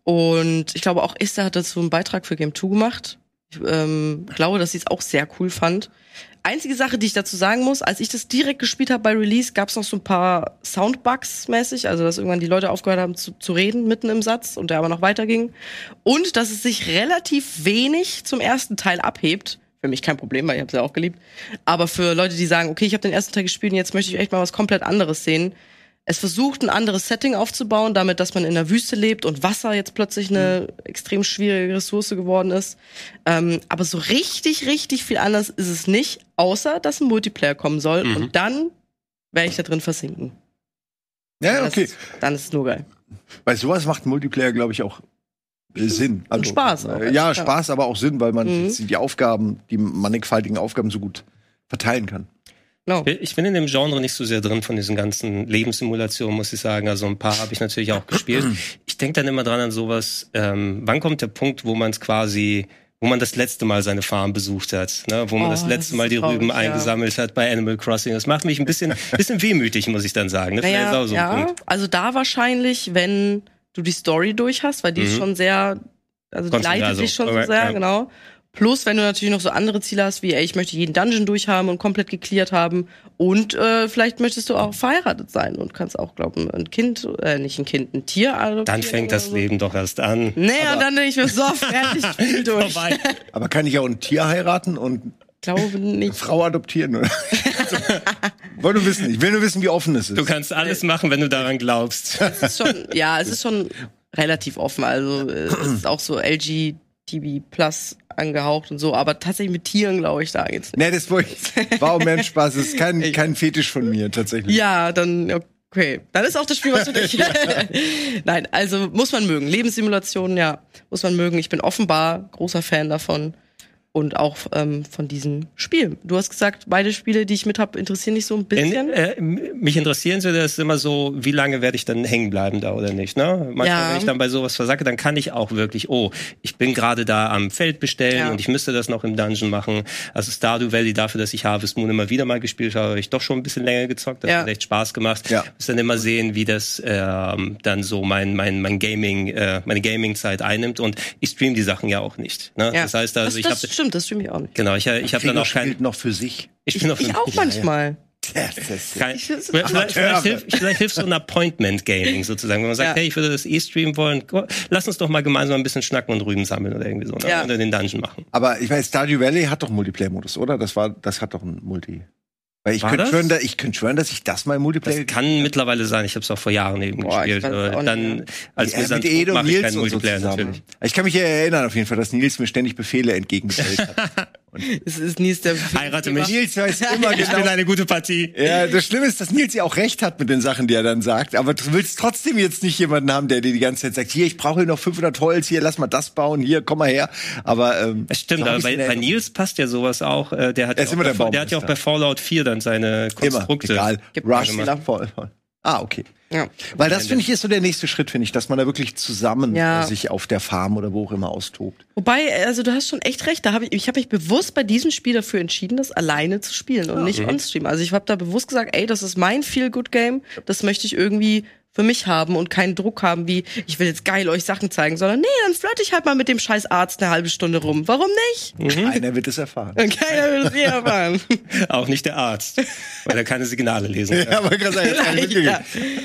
C: Und ich glaube auch Esther hat dazu einen Beitrag für Game 2 gemacht. Ich ähm, glaube, dass sie es auch sehr cool fand. Einzige Sache, die ich dazu sagen muss, als ich das direkt gespielt habe bei Release, gab es noch so ein paar Soundbugs mäßig, also dass irgendwann die Leute aufgehört haben zu, zu reden mitten im Satz und der aber noch weiterging. Und dass es sich relativ wenig zum ersten Teil abhebt. Für mich kein Problem, weil ich habe es ja auch geliebt. Aber für Leute, die sagen, okay, ich habe den ersten Teil gespielt und jetzt möchte ich echt mal was komplett anderes sehen. Es versucht, ein anderes Setting aufzubauen, damit, dass man in der Wüste lebt und Wasser jetzt plötzlich eine extrem schwierige Ressource geworden ist. Ähm, aber so richtig, richtig viel anders ist es nicht, außer dass ein Multiplayer kommen soll. Und dann werde ich da drin versinken.
B: Ja,
C: Das
B: okay.
C: dann ist es nur geil.
B: Bei sowas macht Multiplayer, glaube ich, auch äh, Sinn. Also,
C: Spaß auch,
B: Äh, ja. Spaß, aber auch Sinn, weil man
C: Mhm.
B: die Aufgaben, die mannigfaltigen Aufgaben so gut verteilen kann.
C: Genau.
A: Ich bin in dem Genre nicht so sehr drin von diesen ganzen Lebenssimulationen, muss ich sagen. Also ein paar habe ich natürlich auch gespielt. Ich denke dann immer dran an sowas, ähm, wann kommt der Punkt, wo man es quasi, wo man das letzte Mal seine Farm besucht hat, ne? wo man
C: Oh,
A: das
C: das
A: letzte
C: ist
A: Mal die Rüben
C: ja.
A: eingesammelt hat bei Animal Crossing. Das macht mich ein bisschen, bisschen wehmütig, muss ich dann sagen. Ne? Ist
C: Naja,
A: so
C: ja, also da wahrscheinlich, wenn du die Story durch hast, weil die ist
A: Mhm.
C: schon sehr, also die leitet
A: also,
C: dich schon so sehr,
A: ja.
C: genau. Plus, wenn du natürlich noch so andere Ziele hast, wie, ey, ich möchte jeden Dungeon durchhaben und komplett geklärt haben. Und äh, vielleicht möchtest du auch verheiratet sein und kannst auch, glauben, ein Kind, äh, nicht ein Kind, ein Tier adoptieren.
A: Dann fängt das
C: so.
A: Leben doch erst an.
C: Nee, und dann ich mir, so, fertig, durch.
A: Vorbei.
B: Aber kann ich auch ein Tier heiraten und
C: Glaube
B: eine
C: nicht.
B: Frau adoptieren? Oder? also, wollte nur wissen. Ich will nur wissen, wie offen es ist.
A: Du kannst alles machen, wenn du daran glaubst.
C: Es ist schon, ja, es ist schon relativ offen. Also es ist auch so LGTB Plus angehaucht und so, aber tatsächlich mit Tieren glaube ich da jetzt nicht.
B: Nee, das war auch mehr Spaß. Das ist kein, kein Fetisch von mir, tatsächlich.
C: Ja, dann okay, dann ist auch das Spiel was für dich. Nein, also muss man mögen. Lebenssimulationen, ja, muss man mögen. Ich bin offenbar großer Fan davon. Und auch ähm, von diesem Spiel. Du hast gesagt, beide Spiele, die ich mit hab, interessieren dich so ein bisschen.
A: In, äh, mich interessieren sie, das ist immer so, wie lange werde ich dann hängen bleiben da oder nicht. Ne? Manchmal,
C: Ja.
A: wenn ich dann bei sowas versacke, dann kann ich auch wirklich, oh, ich bin gerade da am Feld bestellen
C: Ja.
A: und ich müsste das noch im Dungeon machen. Also Stardew Valley, dafür, dass ich Harvest Moon immer wieder mal gespielt habe, habe ich doch schon ein bisschen länger gezockt. Das
C: Ja.
A: hat echt Spaß gemacht.
B: Ja.
A: Muss dann immer sehen, wie das ähm, dann so mein, mein, mein Gaming, äh, meine Gaming-Zeit einnimmt. Und ich stream die Sachen ja auch nicht. Ne?
C: ja.
A: Das heißt also,
C: das,
A: ich habe
C: stimmt, das stimmt ich auch nicht.
A: Genau, ich, ich habe dann auch kein.
B: spielt noch für sich.
A: Ich bin noch
C: Ich auch manchmal.
A: Kein,
C: Ich
A: vielleicht, hilft, vielleicht hilft so ein Appointment-Gaming sozusagen, wenn man sagt,
C: Ja.
A: hey, ich würde das eh streamen wollen, lass uns doch mal gemeinsam ein bisschen schnacken und Rüben sammeln oder irgendwie so, ne?
C: Ja.
A: oder den Dungeon machen.
B: Aber ich weiß, Stardew Valley hat doch Multiplayer-Modus, oder? Das war, das hat doch einen Multi. Weil ich könnte schwören, da, ich könnte schwören, dass ich das mal im Multiplayer.
A: Das kann mittlerweile sein, ich habe es auch vor Jahren eben
C: Boah,
A: gespielt.
C: nicht
A: dann, als
B: Ja, mit Edo und
A: mache ich keinen
B: und so
A: Multiplayer
B: zusammen.
A: natürlich.
B: Ich kann mich erinnern auf jeden Fall, dass Nils mir ständig Befehle entgegengestellt hat.
C: Es ist nie der
A: Heirate mich.
B: Nils weiß immer
A: Ich
B: genau.
A: bin eine gute Partie.
B: Ja, das Schlimme ist, dass Nils ja auch recht hat mit den Sachen, die er dann sagt. Aber du willst trotzdem jetzt nicht jemanden haben, der dir die ganze Zeit sagt, hier, ich brauche hier noch 500 Holz, hier, lass mal das bauen, hier, komm mal her. Aber ähm,
A: Das stimmt, aber bei, bei. Nils passt ja sowas auch. Äh, der hat, ja auch,
B: immer der
A: bei, der hat ja auch bei Fallout 4 dann seine
B: immer,
A: Konstrukte.
B: egal.
C: Gibt
B: Rush
C: Fehler.
B: Ah, okay.
C: Ja.
B: Weil das finde ich ist so der nächste Schritt, finde ich, dass man da wirklich zusammen
C: Ja.
B: äh, sich auf der Farm oder wo auch immer austobt.
C: Wobei, also du hast schon echt recht. Da hab ich ich habe mich bewusst bei diesem Spiel dafür entschieden, das alleine zu spielen und nicht on-stream. Also ich habe da bewusst gesagt, ey, das ist mein Feel-Good-Game. Das möchte ich irgendwie für mich haben und keinen Druck haben, wie ich will jetzt geil euch Sachen zeigen, sondern nee, dann flirte ich halt mal mit dem scheiß Arzt eine halbe Stunde rum. Warum nicht?
B: Keiner wird es erfahren.
C: Und keiner will es je erfahren.
A: Auch nicht der Arzt, weil er keine Signale lesen kann.
B: Ja, aber sagen, kann ich
C: Ja.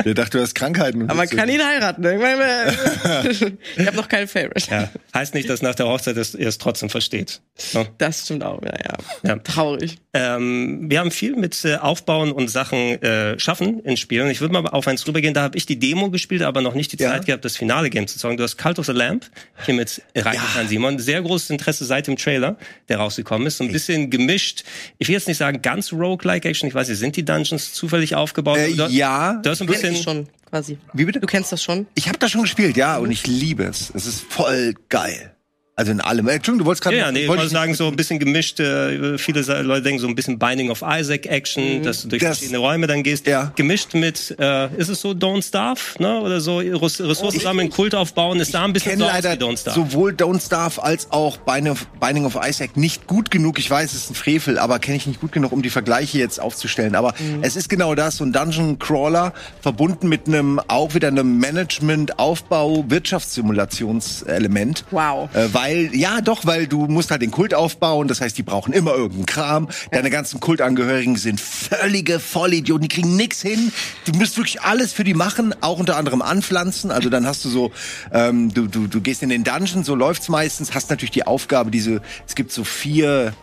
B: Der dachte, du hast Krankheiten.
C: Aber man kann ihn heiraten. Ich, meine, ich habe noch keinen Favorite.
A: Ja. Heißt nicht, dass nach der Hochzeit er es trotzdem versteht. So.
C: Das stimmt auch, ja, ja.
A: Ja.
C: Traurig.
A: Ähm, wir haben viel mit äh, Aufbauen und Sachen äh, schaffen in Spielen. Ich würde mal auf eins rübergehen. Da habe ich die Demo gespielt, aber noch nicht die
B: Ja.
A: Zeit gehabt, das finale Game zu zocken. Du hast Cult of the Lamp hier mit reingetan, Simon. Sehr großes Interesse seit dem Trailer, der rausgekommen ist. So ein bisschen gemischt. Ich will jetzt nicht sagen ganz roguelike Action. Ich weiß nicht, sind die Dungeons zufällig aufgebaut?
B: Äh,
A: Du-
B: ja.
A: Du hast ein bisschen
C: das schon, quasi.
B: Wie bitte?
C: Du kennst das schon?
B: Ich habe das schon gespielt, ja, und ich liebe es. Es ist voll geil. Also in allem. Äh, Entschuldigung, du wolltest gerade.
A: Ja, ja, nee, ich
B: wollte
A: sagen, so ein bisschen gemischt, äh, viele Leute denken so ein bisschen Binding of Isaac Action, dass du durch
B: Das-
A: verschiedene Räume dann gehst.
B: Ja.
A: Gemischt mit, äh, ist es so Don't Starve, ne? Oder so Res- Ressourcen sammeln, Kult aufbauen, ist da ein bisschen so
B: leider
A: Don't Starve.
B: sowohl Don't Starve als auch Binding of, Binding of Isaac nicht gut genug. Ich weiß, es ist ein Frevel, aber kenne ich nicht gut genug, um die Vergleiche jetzt aufzustellen. Aber
C: Mhm.
B: es ist genau das, so ein Dungeon Crawler verbunden mit einem auch wieder einem Management, Aufbau, Wirtschaftssimulationselement.
C: Wow.
B: Äh, weil, ja doch, weil du musst halt den Kult aufbauen, das heißt, die brauchen immer irgendeinen Kram. Deine ganzen Kultangehörigen sind völlige Vollidioten, die kriegen nix hin. Du musst wirklich alles für die machen, auch unter anderem anpflanzen. Also dann hast du so, ähm, du, du, du gehst in den Dungeon, so läuft's meistens, hast natürlich die Aufgabe, diese, es gibt so vier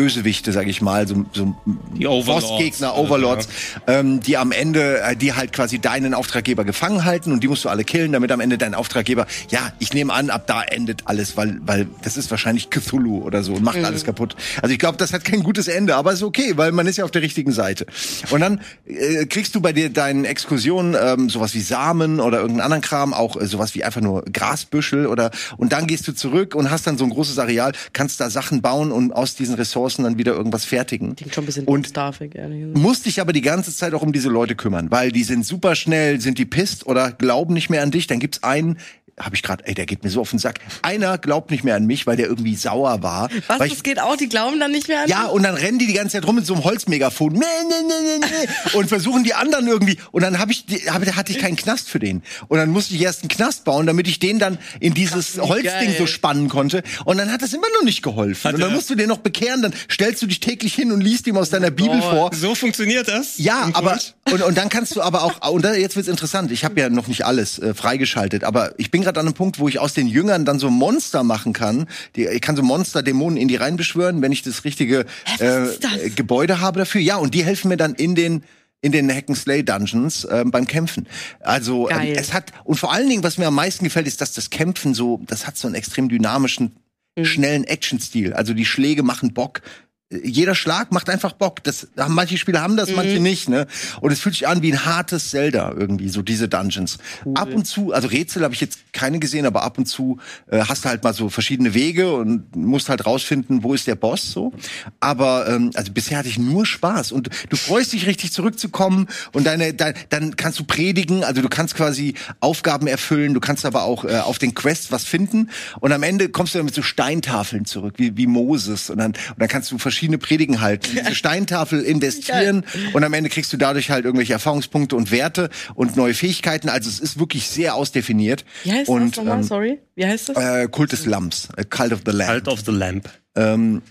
B: Bösewichte, sag ich mal, so, so
A: Die Overlords.
B: Bossgegner,
A: Also,
B: Overlords, ähm, die am Ende, äh, die halt quasi deinen Auftraggeber gefangen halten und die musst du alle killen, damit am Ende dein Auftraggeber, ja, ich nehme an, ab da endet alles, weil, weil das ist wahrscheinlich Cthulhu oder so und macht alles kaputt. Also ich glaube, das hat kein gutes Ende, aber ist okay, weil man ist ja auf der richtigen Seite. Und dann äh, kriegst du bei dir deinen Exkursionen ähm, sowas wie Samen oder irgendeinen anderen Kram, auch äh, sowas wie einfach nur Grasbüschel oder und dann gehst du zurück und hast dann so ein großes Areal, kannst da Sachen bauen und aus diesen Ressourcen dann wieder irgendwas fertigen.
C: Klingt schon ein bisschen
B: Und
C: Starfig, ehrlich gesagt.
B: musst dich aber die ganze Zeit auch um diese Leute kümmern, weil die sind super schnell, sind die pisst oder glauben nicht mehr an dich. Dann gibt's einen, habe ich gerade, ey, der geht mir so auf den Sack. Einer glaubt nicht mehr an mich, weil der irgendwie sauer war.
C: Was, das
B: ich,
C: geht auch? Die glauben dann nicht mehr an
B: ja, und dann rennen die die ganze Zeit rum mit so einem Holzmegafon nee, nee, nee, nee, nee, und versuchen die anderen irgendwie. Und dann hab ich, hab, hatte ich keinen Knast für den. Und dann musste ich erst einen Knast bauen, damit ich den dann in dieses Holzding
C: geil.
B: so spannen konnte. Und dann hat das immer noch nicht geholfen.
A: Hat
B: und dann
A: er-
B: musst du den noch bekehren. Dann stellst du dich täglich hin und liest ihm aus deiner Bibel vor.
A: So funktioniert das?
B: Ja, aber und, und dann kannst du aber auch und da, jetzt wird's interessant. Ich habe ja noch nicht alles äh, freigeschaltet, aber ich bin gerade an einem Punkt, wo ich aus den Jüngern dann so Monster machen kann. Die, ich kann so Monster Dämonen in die reinbeschwören, wenn ich das richtige äh,
C: das?
B: äh, Gebäude habe dafür. Ja, und die helfen mir dann in den in den Hack and Slay Dungeons ähm, beim Kämpfen. Also ähm, es hat und vor allen Dingen, was mir am meisten gefällt, ist, dass das Kämpfen so, das hat so einen extrem dynamischen
C: Mhm.
B: schnellen Action-Stil. Also die Schläge machen Bock. Jeder Schlag macht einfach Bock. Das, manche Spieler haben das, manche nicht, ne? Und es fühlt sich an wie ein hartes Zelda irgendwie, so diese Dungeons. Ab und zu, also Rätsel habe ich jetzt keine gesehen, aber ab und zu äh, hast du halt mal so verschiedene Wege und musst halt rausfinden, wo ist der Boss so. Aber ähm, also bisher hatte ich nur Spaß und du freust dich richtig zurückzukommen und deine, dein, dann kannst du predigen, also du kannst quasi Aufgaben erfüllen, du kannst aber auch äh, auf den Quests was finden und am Ende kommst du dann mit so Steintafeln zurück, wie, wie Moses und dann, und dann kannst du verschiedene Predigen halten, diese Steintafel investieren und am Ende kriegst du dadurch halt irgendwelche Erfahrungspunkte und Werte und neue Fähigkeiten, also es ist wirklich sehr ausdefiniert
C: Wie heißt
B: und
C: das nochmal?
B: ähm,
C: Sorry. Wie heißt das?
B: äh, Kult des Lamps, äh, Cult of the Lamb.
A: Cult of the Lamp.
B: Ähm,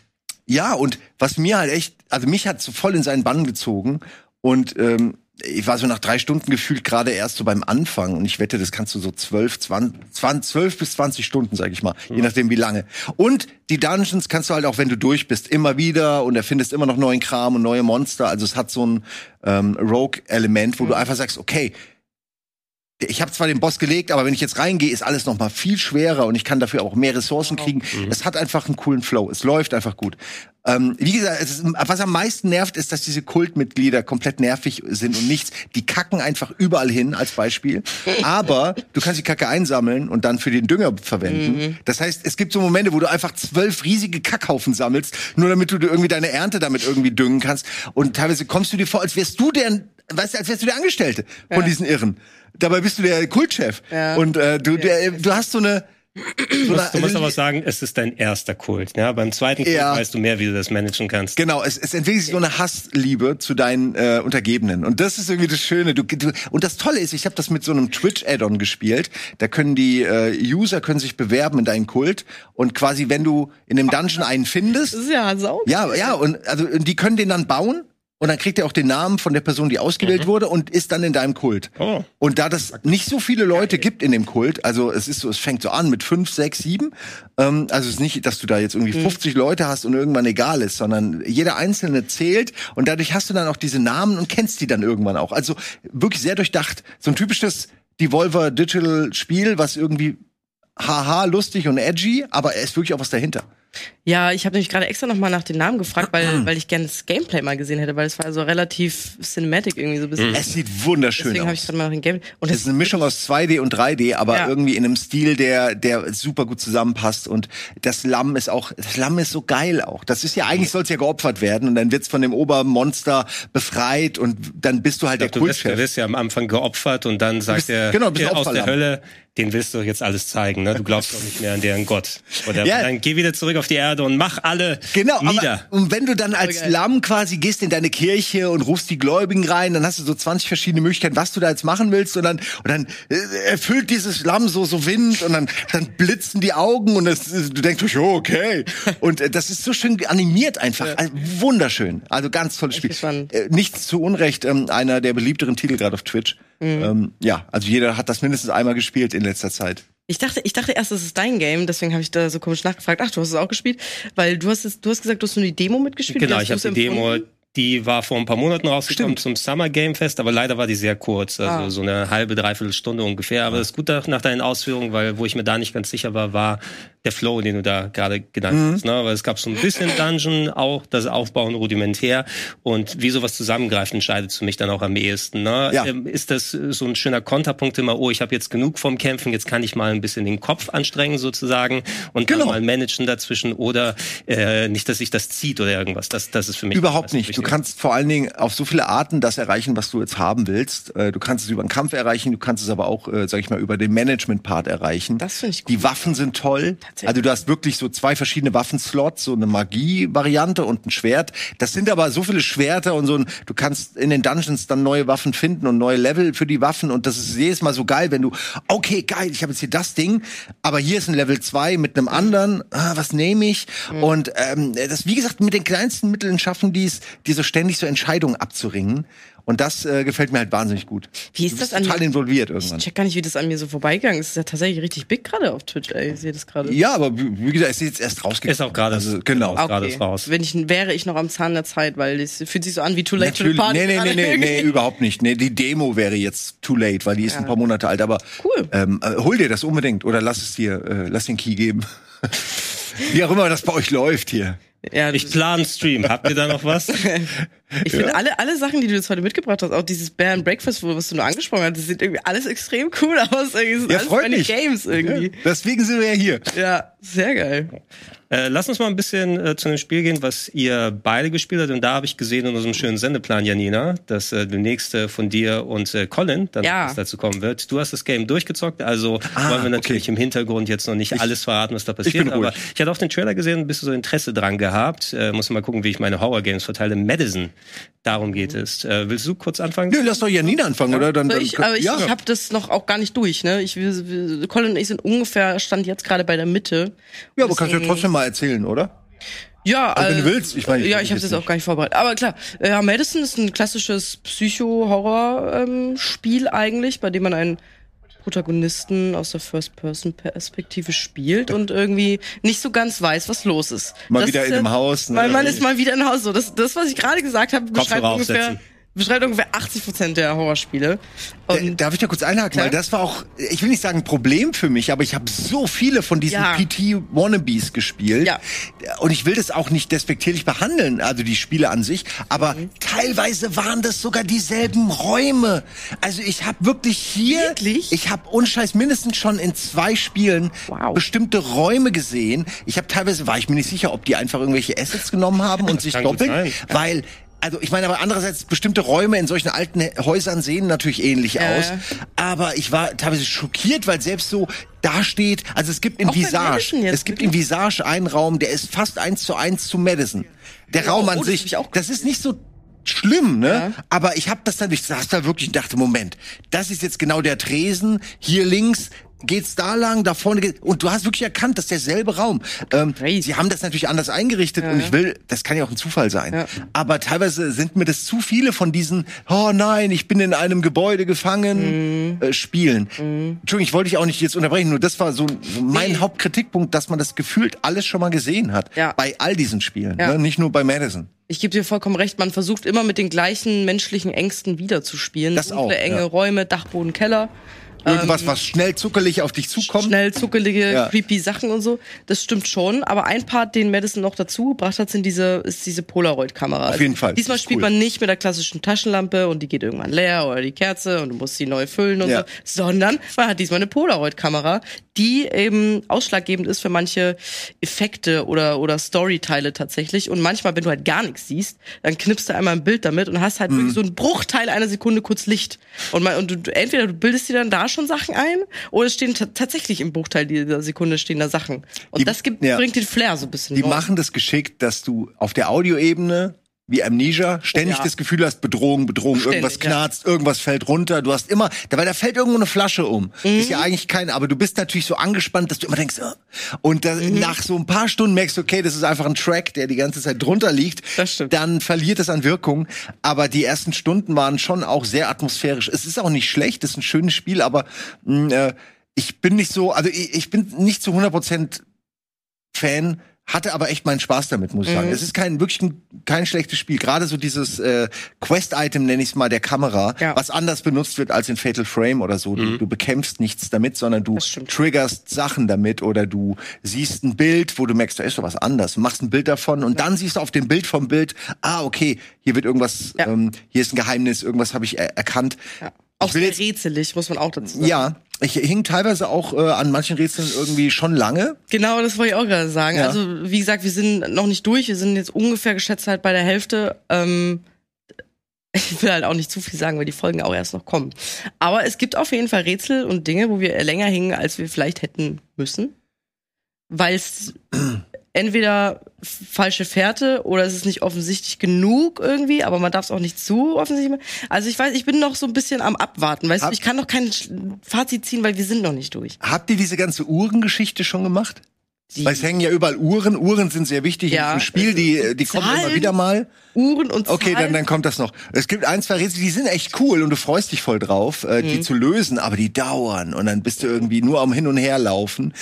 B: Ja, und was mir halt echt, also mich hat so voll in seinen Bann gezogen und ähm, ich war so nach drei Stunden gefühlt gerade erst so beim Anfang und ich wette, das kannst du so zwölf, zwanzig, zwölf bis zwanzig Stunden, sag ich mal, mhm. je nachdem wie lange. Und die Dungeons kannst du halt auch, wenn du durch bist, immer wieder und erfindest immer noch neuen Kram und neue Monster. Also es hat so ein ähm, Rogue-Element, wo mhm. du einfach sagst, okay, ich habe zwar den Boss gelegt, aber wenn ich jetzt reingehe, ist alles noch mal viel schwerer und ich kann dafür auch mehr Ressourcen kriegen. Mhm. Es hat einfach einen coolen Flow. Es läuft einfach gut. Ähm, wie gesagt, ist, was am meisten nervt, ist, dass diese Kultmitglieder komplett nervig sind und nichts. Die kacken einfach überall hin, als Beispiel. Aber du kannst die Kacke einsammeln und dann für den Dünger verwenden. Mhm. Das heißt, es gibt so Momente, wo du einfach zwölf riesige Kackhaufen sammelst, nur damit du irgendwie deine Ernte damit irgendwie düngen kannst. Und teilweise kommst du dir vor, als wärst du der, weißt du, als wärst du der Angestellte von diesen Irren. Dabei bist du der Kultchef. Ja. Und äh, du, der, du hast so eine
A: Du musst, du musst aber sagen, es ist dein erster Kult. Ja? Beim zweiten Kult ja. weißt du mehr, wie du das managen kannst.
B: Genau, es, es entwickelt sich so eine Hassliebe zu deinen äh, Untergebenen. Und das ist irgendwie das Schöne. Du, du, und das Tolle ist, ich habe das mit so einem Twitch-Add-on gespielt. Da können die äh, User können sich bewerben in deinen Kult. Und quasi, wenn du in dem Dungeon einen findest.
C: Das ist ja sauber.
B: Ja, ja, und also die können den dann bauen und dann kriegt er auch den Namen von der Person, die ausgewählt mhm. wurde und ist dann in deinem Kult. Oh. Und da das nicht so viele Leute gibt in dem Kult, also es ist so, es fängt so an mit fünf, sechs, sieben. Ähm, also es ist nicht, dass du da jetzt irgendwie mhm. 50 Leute hast und irgendwann egal ist, sondern jeder einzelne zählt und dadurch hast du dann auch diese Namen und kennst die dann irgendwann auch. Also wirklich sehr durchdacht. So ein typisches Devolver Digital Spiel, was irgendwie haha lustig und edgy, aber er ist wirklich auch was dahinter.
C: Ja, ich habe nämlich gerade extra nochmal nach den Namen gefragt, weil, weil ich gerne das Gameplay mal gesehen hätte, weil es war so relativ cinematic irgendwie so ein bisschen.
B: Es sieht wunderschön
C: Deswegen
B: aus.
C: Deswegen habe ich gerade mal nach dem Gameplay.
B: Und es ist eine Mischung aus 2D und 3D, aber ja. irgendwie in einem Stil, der der super gut zusammenpasst. Und das Lamm ist auch, das Lamm ist so geil auch. Das ist ja eigentlich soll es ja geopfert werden und dann wird's von dem Obermonster befreit und dann bist du halt
A: glaub,
B: der Kultchef.
A: Du wirst ja am Anfang geopfert und dann sagt bist, er
B: genau, bist
A: aus der Hölle, den willst du jetzt alles zeigen. Ne? Du glaubst doch nicht mehr an deren Gott. Oder ja. dann geh wieder zurück auf die Erde und mach alle
B: genau,
A: nieder.
B: Aber, und wenn du dann als okay. Lamm quasi gehst in deine Kirche und rufst die Gläubigen rein, dann hast du so 20 verschiedene Möglichkeiten, was du da jetzt machen willst. Und dann, und dann äh, erfüllt dieses Lamm so, so Wind und dann, dann blitzen die Augen und das, du denkst, oh, okay. Und äh, das ist so schön animiert einfach. Ja. Also, wunderschön. Also ganz tolles Spiel. Äh, nichts zu Unrecht, ähm, einer der beliebteren Titel gerade auf Twitch. Mhm. Ähm, ja, also jeder hat das mindestens einmal gespielt in letzter Zeit.
C: Ich dachte, ich dachte erst, das ist dein Game, deswegen habe ich da so komisch nachgefragt. Ach, du hast es auch gespielt, weil du hast es, du hast gesagt, du hast nur die Demo mitgespielt.
A: Genau, ich habe die Demo die war vor ein paar Monaten rausgekommen Stimmt. zum Summer Game Fest, aber leider war die sehr kurz, also ah. so eine halbe, dreiviertel Stunde ungefähr. Aber das ist gut nach deinen Ausführungen, weil wo ich mir da nicht ganz sicher war, war der Flow, den du da gerade genannt mhm. hast. Ne? Weil es gab so ein bisschen Dungeon, auch das Aufbauen rudimentär und wie sowas zusammengreift, entscheidet für mich dann auch am ehesten. Ne? Ja. Ähm, ist das so ein schöner Konterpunkt immer, oh, ich habe jetzt genug vom Kämpfen, jetzt kann ich mal ein bisschen den Kopf anstrengen sozusagen und genau. mal managen dazwischen oder äh, nicht, dass sich das zieht oder irgendwas. Das, das ist für mich
B: überhaupt nicht. Du kannst vor allen Dingen auf so viele Arten das erreichen, was du jetzt haben willst. Äh, du kannst es über den Kampf erreichen, du kannst es aber auch, äh, sag ich mal, über den Management-Part erreichen.
C: Das finde ich
B: gut. Die Waffen sind toll. Also du hast wirklich so zwei verschiedene Waffenslots, so eine Magie-Variante und ein Schwert. Das sind aber so viele Schwerter und so. Ein, du kannst in den Dungeons dann neue Waffen finden und neue Level für die Waffen. Und das ist jedes Mal so geil, wenn du, okay, geil, ich habe jetzt hier das Ding, aber hier ist ein Level 2 mit einem anderen. Ah, was nehme ich? Mhm. Und ähm, das, wie gesagt, mit den kleinsten Mitteln schaffen die es, die so ständig so Entscheidungen abzuringen. Und das äh, gefällt mir halt wahnsinnig gut.
C: Wie ist das an
B: total involviert irgendwann.
C: Ich check gar nicht, wie das an mir so vorbeigegangen ist. Es ist ja tatsächlich richtig big gerade auf Twitch, ey. Ich sehe das gerade.
B: Ja, aber wie gesagt, es ist jetzt erst rausgekommen.
A: Ist auch gerade also,
B: genau.
C: Okay. gerade raus. Wenn ich wäre ich noch am Zahn der Zeit, weil es fühlt sich so an wie Too Late
B: Natürlich. to the Party. Nee, nee, nee, nee, nee, überhaupt nicht. Nee, die Demo wäre jetzt Too Late, weil die ist ja. ein paar Monate alt, aber
C: cool.
B: Ähm, äh, hol dir das unbedingt oder lass es dir äh, lass den Key geben. wie auch immer das bei euch läuft hier.
A: Ja, ich plane Stream. Habt ihr da noch was?
C: ich finde alle, alle Sachen, die du jetzt heute mitgebracht hast, auch dieses Bear and Breakfast, was du nur angesprochen hast, das sieht irgendwie alles extrem cool aus. Irgendwie sind
B: ja,
C: alles
B: freut mich.
C: Games irgendwie. Ja,
B: deswegen sind wir ja hier.
C: Ja, sehr geil.
A: Äh, lass uns mal ein bisschen äh, zu dem Spiel gehen, was ihr beide gespielt habt. Und da habe ich gesehen in unserem schönen Sendeplan, Janina, dass äh, demnächst äh, von dir und äh, Colin dann
C: ja.
A: dazu kommen wird. Du hast das Game durchgezockt, also ah, wollen wir natürlich okay. im Hintergrund jetzt noch nicht ich, alles verraten, was da passiert.
B: Ich
A: aber ich hatte auf den Trailer gesehen, ein bisschen so Interesse dran gehabt. Äh, muss mal gucken, wie ich meine Horror-Games verteile. Madison, darum geht es. Äh, willst du kurz anfangen?
B: Nö, lass doch Janina anfangen, ja. oder?
C: Dann, dann, ich, aber ich, ja. ich habe das noch auch gar nicht durch. Ne? Ich, Colin und ich sind ungefähr, stand jetzt gerade bei der Mitte.
B: Ja, aber kannst du ja trotzdem mal erzählen, oder?
C: Ja,
B: Also, wenn du
C: äh,
B: willst, ich meine, ich
C: ja, ich habe
B: jetzt
C: das auch gar nicht vorbereitet. Aber klar, äh, ja, Madison ist ein klassisches Psycho-Horror-Spiel eigentlich, bei dem man einen Protagonisten aus der First-Person-Perspektive spielt und irgendwie nicht so ganz weiß, was los ist.
B: Mal
C: Das
B: wieder
C: ist,
B: in einem Haus, ne?
C: Weil man ist mal wieder in Haus. So, das, das was ich gerade gesagt habe, beschreibt ungefähr,
A: aufsetzen.
C: Beschreibt ungefähr 80 Prozent der Horrorspiele.
B: Äh,
C: Und
B: Darf ich da kurz einhaken?
C: Klar.
B: Weil das war auch, ich will nicht sagen ein Problem für mich, aber ich habe so viele von diesen
C: Ja.
B: PT-Wannabes gespielt.
C: Ja.
B: Und ich will das auch nicht despektierlich behandeln, also die Spiele an sich. Aber
C: Mhm.
B: teilweise waren das sogar dieselben Räume. Also ich habe wirklich hier,
C: Wirklich?
B: ich habe unscheiß mindestens schon in zwei Spielen
C: Wow.
B: bestimmte Räume gesehen. Ich habe teilweise, war ich mir nicht sicher, ob die einfach irgendwelche Assets genommen haben und sich doppeln,
A: sein.
B: weil also ich meine, aber andererseits bestimmte Räume in solchen alten Häusern sehen natürlich ähnlich
C: Ja,
B: aus.
C: ja.
B: Aber ich war teilweise schockiert, weil selbst so da steht, also es gibt in
C: Auch
B: Visage, es gibt in Visage einen Raum, der ist fast eins zu eins zu Madison. Der Raum an
C: oh, das
B: sich,
C: ich auch
B: das ist nicht so schlimm, ne?
C: Ja.
B: Aber ich habe das dann, ich saß da wirklich und dachte, Moment, das ist jetzt genau der Tresen, hier links geht's da lang, da vorne geht, und du hast wirklich erkannt, das ist derselbe Raum. Ähm,
C: Crazy.
B: sie haben das natürlich anders eingerichtet und ich will, das kann ja auch ein Zufall sein.
C: Ja.
B: Aber teilweise sind mir das zu viele von diesen, oh nein, ich bin in einem Gebäude
C: Mhm.
B: gefangen, äh, Spielen. Entschuldigung, ich wollte dich auch nicht jetzt unterbrechen, nur das war so, mein
C: Nee.
B: Hauptkritikpunkt, dass man das gefühlt alles schon mal gesehen hat.
C: Ja.
B: Bei all diesen Spielen,
C: Ja.
B: ne? nicht nur bei Madison.
C: Ich gebe dir vollkommen recht, man versucht immer mit den gleichen menschlichen Ängsten wiederzuspielen.
B: Das
C: Dunkle,
B: auch,
C: enge
B: ja.
C: Räume, Dachboden, Keller.
B: Irgendwas, was schnell zuckelig auf dich zukommt.
C: Schnell zuckelige,
B: Ja.
C: creepy Sachen und so. Das stimmt schon. Aber ein Part, den Madison noch dazu gebracht hat, sind diese, ist diese Polaroid-Kamera.
B: Auf jeden Fall.
C: Diesmal spielt
B: cool.
C: man nicht mit der klassischen Taschenlampe und die geht irgendwann leer oder die Kerze und du musst sie neu füllen und
B: Ja.
C: so. Sondern man hat diesmal eine Polaroid-Kamera, die eben ausschlaggebend ist für manche Effekte oder, oder Storyteile tatsächlich. Und manchmal, wenn du halt gar nichts siehst, dann knippst du einmal ein Bild damit und hast halt
B: Mhm.
C: wirklich so einen Bruchteil einer Sekunde kurz Licht. Und, man, und du, du, entweder du bildest dir dann da schon Sachen ein oder stehen ta- tatsächlich im Bruchteil dieser Sekunde stehen da Sachen. Und
B: Die-
C: das gibt,
B: ja.
C: bringt den Flair so ein bisschen
B: Die
C: raus.
B: machen das geschickt, dass du auf der Audioebene wie Amnesia ständig
C: Ja.
B: das Gefühl hast, Bedrohung, Bedrohung,
C: Ständig,
B: irgendwas
C: ja.
B: knarzt, irgendwas fällt runter. Du hast immer, da- weil da fällt irgendwo eine Flasche um.
C: Mhm.
B: Ist ja eigentlich keine, aber du bist natürlich so angespannt, dass du immer denkst, ah. und da,
C: Mhm.
B: nach so ein paar Stunden merkst du, okay, das ist einfach ein Track, der die ganze Zeit drunter liegt.
C: Das stimmt.
B: Dann verliert es an Wirkung. Aber die ersten Stunden waren schon auch sehr atmosphärisch. Es ist auch nicht schlecht, es ist ein schönes Spiel, aber mh, äh, ich bin nicht so, also ich, ich bin nicht zu 100% Fan, hatte aber echt meinen Spaß damit, muss ich
C: Mhm.
B: sagen. Es ist kein wirklich ein, kein schlechtes Spiel. Gerade so dieses äh, Quest-Item, nenne ich es mal, der Kamera,
C: Ja.
B: was anders benutzt wird als in Fatal Frame oder so. Du, du bekämpfst nichts damit, sondern du triggerst Sachen damit oder du siehst ein Bild, wo du merkst, da ist doch was anders. Du machst ein Bild davon und dann siehst du auf dem Bild vom Bild, ah, okay, hier wird irgendwas,
C: Ja.
B: ähm, hier ist ein Geheimnis, irgendwas habe ich er erkannt.
C: Auch sehr
B: jetzt-
C: rätselig, muss man auch dazu sagen.
B: Ja, ich hing teilweise auch äh, an manchen Rätseln irgendwie schon lange.
C: Genau, das wollte ich auch gerade sagen.
B: Ja.
C: Also, wie gesagt, wir sind noch nicht durch. Wir sind jetzt ungefähr geschätzt halt bei der Hälfte. Ähm, ich will halt auch nicht zu viel sagen, weil die Folgen auch erst noch kommen. Aber es gibt auf jeden Fall Rätsel und Dinge, wo wir länger hingen, als wir vielleicht hätten müssen. Weil es entweder falsche Fährte oder es ist nicht offensichtlich genug irgendwie, aber man darf es auch nicht zu offensichtlich machen. Also ich weiß, ich bin noch so ein bisschen am Abwarten. Weißt
B: Hab-
C: du, ich kann noch kein Fazit ziehen, weil wir sind noch nicht durch.
B: Habt ihr diese ganze Uhrengeschichte schon gemacht?
C: Die
B: Weil es hängen ja überall Uhren. Uhren sind sehr wichtig
C: Ja.
B: in diesem Spiel. Die, die kommen
C: Zahlen.
B: immer wieder mal.
C: Uhren und
B: Okay, dann,
C: Zahlen.
B: dann kommt das noch. Es gibt ein, zwei Rätsel, die sind echt cool und du freust dich voll drauf, äh,
C: Mhm.
B: die zu lösen, aber die dauern und dann bist du irgendwie nur am Hin und Her laufen.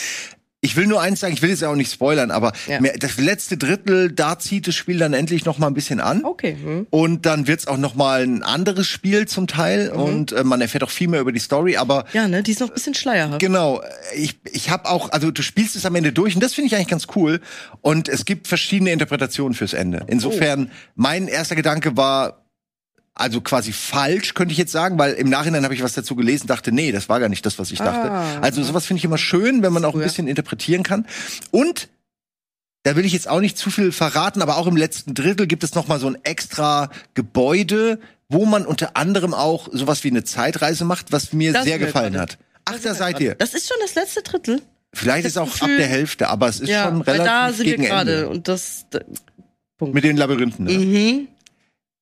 B: Ich will nur eins sagen, ich will jetzt ja auch nicht spoilern, aber
C: Ja.
B: mehr- das letzte Drittel, da zieht das Spiel dann endlich noch mal ein bisschen an.
C: Okay. Hm.
B: Und dann wird's auch noch mal ein anderes Spiel zum Teil
C: Mhm.
B: und äh, man erfährt auch viel mehr über die Story, aber
C: Ja, ne, die ist noch ein bisschen schleierhaft.
B: Genau, ich, ich habe auch, also du spielst es am Ende durch und das finde ich eigentlich ganz cool. Und es gibt verschiedene Interpretationen fürs Ende. Insofern, mein erster Gedanke war, also quasi falsch, könnte ich jetzt sagen, weil im Nachhinein habe ich was dazu gelesen, dachte, nee, das war gar nicht das, was ich dachte.
C: Ah.
B: also sowas finde ich immer schön, wenn man auch ein bisschen interpretieren kann. Und da will ich jetzt auch nicht zu viel verraten, aber auch im letzten Drittel gibt es noch mal so ein extra Gebäude, wo man unter anderem auch sowas wie eine Zeitreise macht, was mir
C: Das
B: sehr gefallen
C: gerade-
B: hat. Ach, da seid ihr.
C: Das ist schon das letzte Drittel.
B: Vielleicht ist auch
C: Gefühl-
B: ab der Hälfte, aber es ist
C: ja,
B: schon
C: weil
B: relativ
C: da sind wir
B: gegen
C: gerade
B: Ende.
C: und das. da-
B: Mit den Labyrinthen. Ne?
C: Mhm.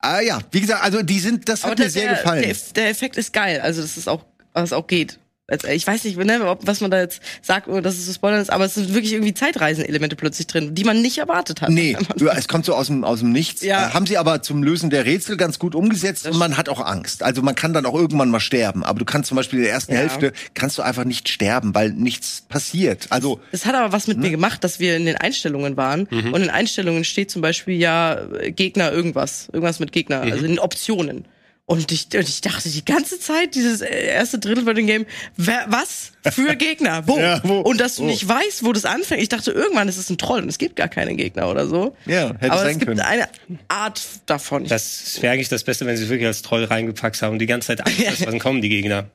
B: Ah ja, wie gesagt, also die sind, das
C: Aber
B: hat mir sehr
C: der,
B: gefallen.
C: der, der Effekt ist geil. Also das ist auch, was auch geht. Also, Ich weiß nicht, ne, ob- was man da jetzt sagt, ohne dass es so Spoiler ist, aber es sind wirklich irgendwie Zeitreisen-Elemente plötzlich drin, die man nicht erwartet hat.
B: Nee, es kommt so aus dem, aus dem Nichts.
C: Ja.
B: Äh, haben sie aber zum Lösen der Rätsel ganz gut umgesetzt und man hat auch Angst. Also man kann dann auch irgendwann mal sterben. Aber du kannst zum Beispiel in der ersten
C: Ja.
B: Hälfte kannst du einfach nicht sterben, weil nichts passiert. Also
C: Es hat aber was mit mir gemacht, dass wir in den Einstellungen waren.
B: Mhm.
C: Und in Einstellungen steht zum Beispiel ja äh, Gegner irgendwas. Irgendwas mit Gegner,
B: Mhm.
C: also in Optionen. Und ich, und ich dachte die ganze Zeit, dieses äh, erste Drittel von dem Game, wer, was für Gegner? Wo?
B: Ja, wo?
C: Und dass du
B: Wo?
C: nicht weißt, wo das anfängt. Ich dachte, irgendwann ist es ein Troll und es gibt gar keine Gegner oder so.
B: Ja, hätte
C: Aber
B: sein
C: es gibt
B: können.
C: eine Art davon.
A: Das wäre eigentlich das Beste, wenn sie es wirklich als Troll reingepackt haben und die ganze Zeit Angst hast, wann kommen die Gegner.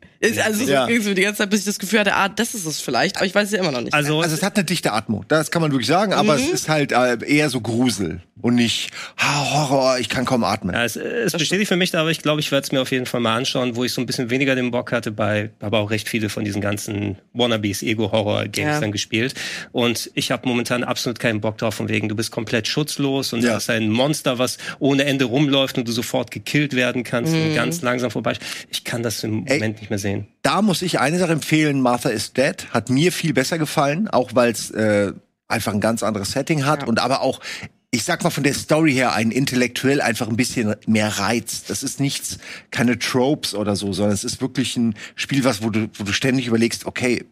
C: Also so
B: Ja.
C: ging so die ganze Zeit, bis ich das Gefühl hatte, ah, das ist es vielleicht. Aber ich weiß es ja immer noch nicht.
A: Also,
B: Also es hat eine dichte Atmo, das kann man wirklich sagen, aber
C: Mhm.
B: es ist halt äh, eher so Grusel und nicht ha, Horror, ich kann kaum atmen.
A: Ja, es, es bestätigt für mich, aber ich glaube, ich werde es mir auf jeden Fall mal anschauen, wo ich so ein bisschen weniger den Bock hatte bei, aber auch recht viele von diesen ganzen Wannabes, Ego-Horror-Games
C: Ja.
A: dann gespielt. Und ich habe momentan absolut keinen Bock drauf, von wegen, du bist komplett schutzlos und
B: Ja.
A: da ist ein Monster, was ohne Ende rumläuft und du sofort gekillt werden kannst
C: Mhm.
A: und ganz langsam vorbei. Ich kann das im
B: Ey.
A: Moment nicht mehr sehen.
B: Da muss ich eine Sache empfehlen, Martha is Dead hat mir viel besser gefallen, auch weil es äh, einfach ein ganz anderes Setting hat
C: Ja.
B: und aber auch ich sag mal von der Story her einen intellektuell einfach ein bisschen mehr Reiz. Das ist nichts, keine Tropes oder so, sondern es ist wirklich ein Spiel, was wo du wo du ständig überlegst, okay,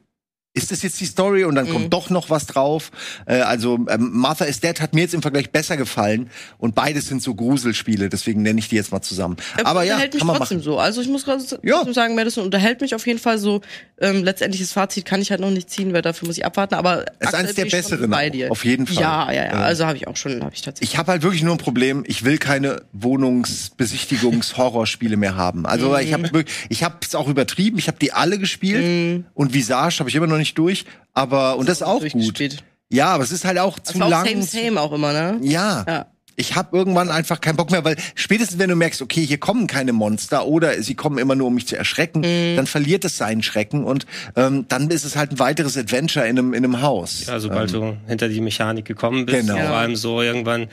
B: ist das jetzt die Story und dann
C: Mhm.
B: kommt doch noch was drauf. Äh, also ähm, Martha is Dead hat mir jetzt im Vergleich besser gefallen und beides sind so Gruselspiele, deswegen nenne ich die jetzt mal zusammen. Aber ja,
C: unterhält mich trotzdem
B: machen.
C: so. Also ich muss gerade
B: Ja.
C: sagen, Madison unterhält mich auf jeden Fall so. Ähm, letztendliches Fazit kann ich halt noch nicht ziehen, weil dafür muss ich abwarten. Aber
B: Es ist eines der besseren
C: bei dir.
B: auf jeden Fall.
C: Ja, ja, ja. Also habe ich auch schon, habe ich tatsächlich.
B: Ich habe halt wirklich nur ein Problem. Ich will keine Wohnungsbesichtigungs-Horrorspiele mehr haben. Also ich habe ich habe es auch übertrieben. Ich habe die alle gespielt und Visage habe ich immer noch nicht durch. Aber und das ist auch gut. Ja, aber es ist halt auch zu
C: auch
B: lang.
C: same, same auch immer, ne?
B: Ja.
C: Ja.
B: Ich habe irgendwann einfach keinen Bock mehr, weil spätestens wenn du merkst, okay, hier kommen keine Monster oder sie kommen immer nur, um mich zu erschrecken,
C: Mhm.
B: dann verliert es seinen Schrecken und ähm, dann ist es halt ein weiteres Adventure in einem, in einem Haus.
A: Ja, sobald du hinter die Mechanik gekommen bist,
B: Genau.
A: vor allem so irgendwann,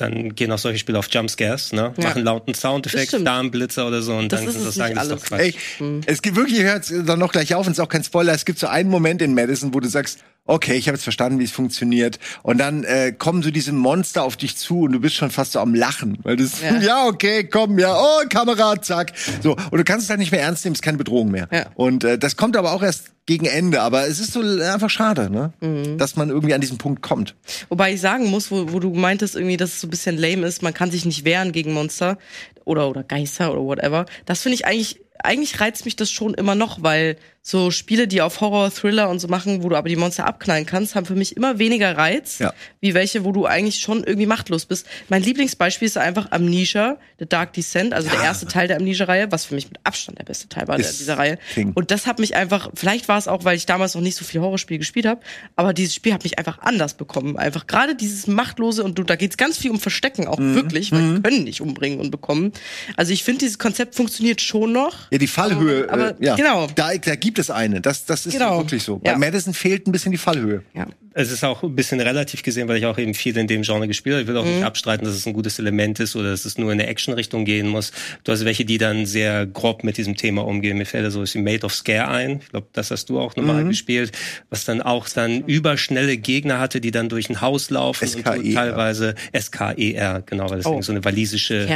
A: dann gehen auch solche Spiele auf Jumpscares, ne?
C: Ja.
A: Machen lauten
C: Das
A: Soundeffekt. Darmblitzer oder so und
C: Das
A: dann
C: ist es
A: sagen, das ist doch. Quatsch.
B: Ey, es gibt wirklich, hört dann noch gleich auf und es ist auch kein Spoiler, es gibt so einen Moment in Madison, wo du sagst, okay, ich habe jetzt verstanden, wie es funktioniert. Und dann äh, kommen so diese Monster auf dich zu und du bist schon fast so am Lachen. Weil das, ja.
C: Ja.
B: okay, komm, ja, oh, Kamera, zack. So, und du kannst es halt nicht mehr ernst nehmen, es ist keine Bedrohung mehr.
C: Ja.
B: Und äh, das kommt aber auch erst gegen Ende. Aber es ist so einfach schade, ne?
C: Mhm.
B: Dass man irgendwie an diesen Punkt kommt.
C: Wobei ich sagen muss, wo, wo du meintest irgendwie, dass es so ein bisschen lame ist, man kann sich nicht wehren gegen Monster oder oder Geister oder whatever. Das finde ich eigentlich eigentlich reizt mich das schon immer noch, weil so Spiele, die auf Horror, Thriller und so machen, wo du aber die Monster abknallen kannst, haben für mich immer weniger Reiz,
B: Ja.
C: wie welche, wo du eigentlich schon irgendwie machtlos bist. Mein Lieblingsbeispiel ist einfach Amnesia, The Dark Descent, also der erste Teil der Amnesia-Reihe, was für mich mit Abstand der beste Teil war
B: Ist
C: dieser Reihe.
B: King.
C: Und das hat mich einfach, vielleicht war es auch, weil ich damals noch nicht so viel Horrorspiel gespielt habe, aber dieses Spiel hat mich einfach anders bekommen. Einfach gerade dieses Machtlose und du, da geht's ganz viel um Verstecken, auch
B: Mhm.
C: wirklich, weil die können nicht umbringen und bekommen. Also ich finde, dieses Konzept funktioniert schon noch.
B: Ja, die Fallhöhe,
C: Aber- aber
B: äh, ja,
C: genau.
B: da, da gibt es eine. Das, das ist
C: Genau.
B: wirklich so.
C: Ja.
B: Bei Madison fehlt ein bisschen die Fallhöhe.
C: Ja.
A: Es ist auch ein bisschen relativ gesehen, weil ich auch eben viel in dem Genre gespielt habe. Ich will auch
C: Mhm.
A: nicht abstreiten, dass es ein gutes Element ist oder dass es nur in eine Action-Richtung gehen muss. Du hast welche, die dann sehr grob mit diesem Thema umgehen. Mir fällt da so wie Made of Scare ein. Ich glaube, das hast du auch nochmal
B: Mhm.
A: gespielt. Was dann auch dann überschnelle Gegner hatte, die dann durch ein Haus laufen und
B: SKER.
A: du teilweise SKER, genau, weil das
C: Oh.
A: so eine walisische.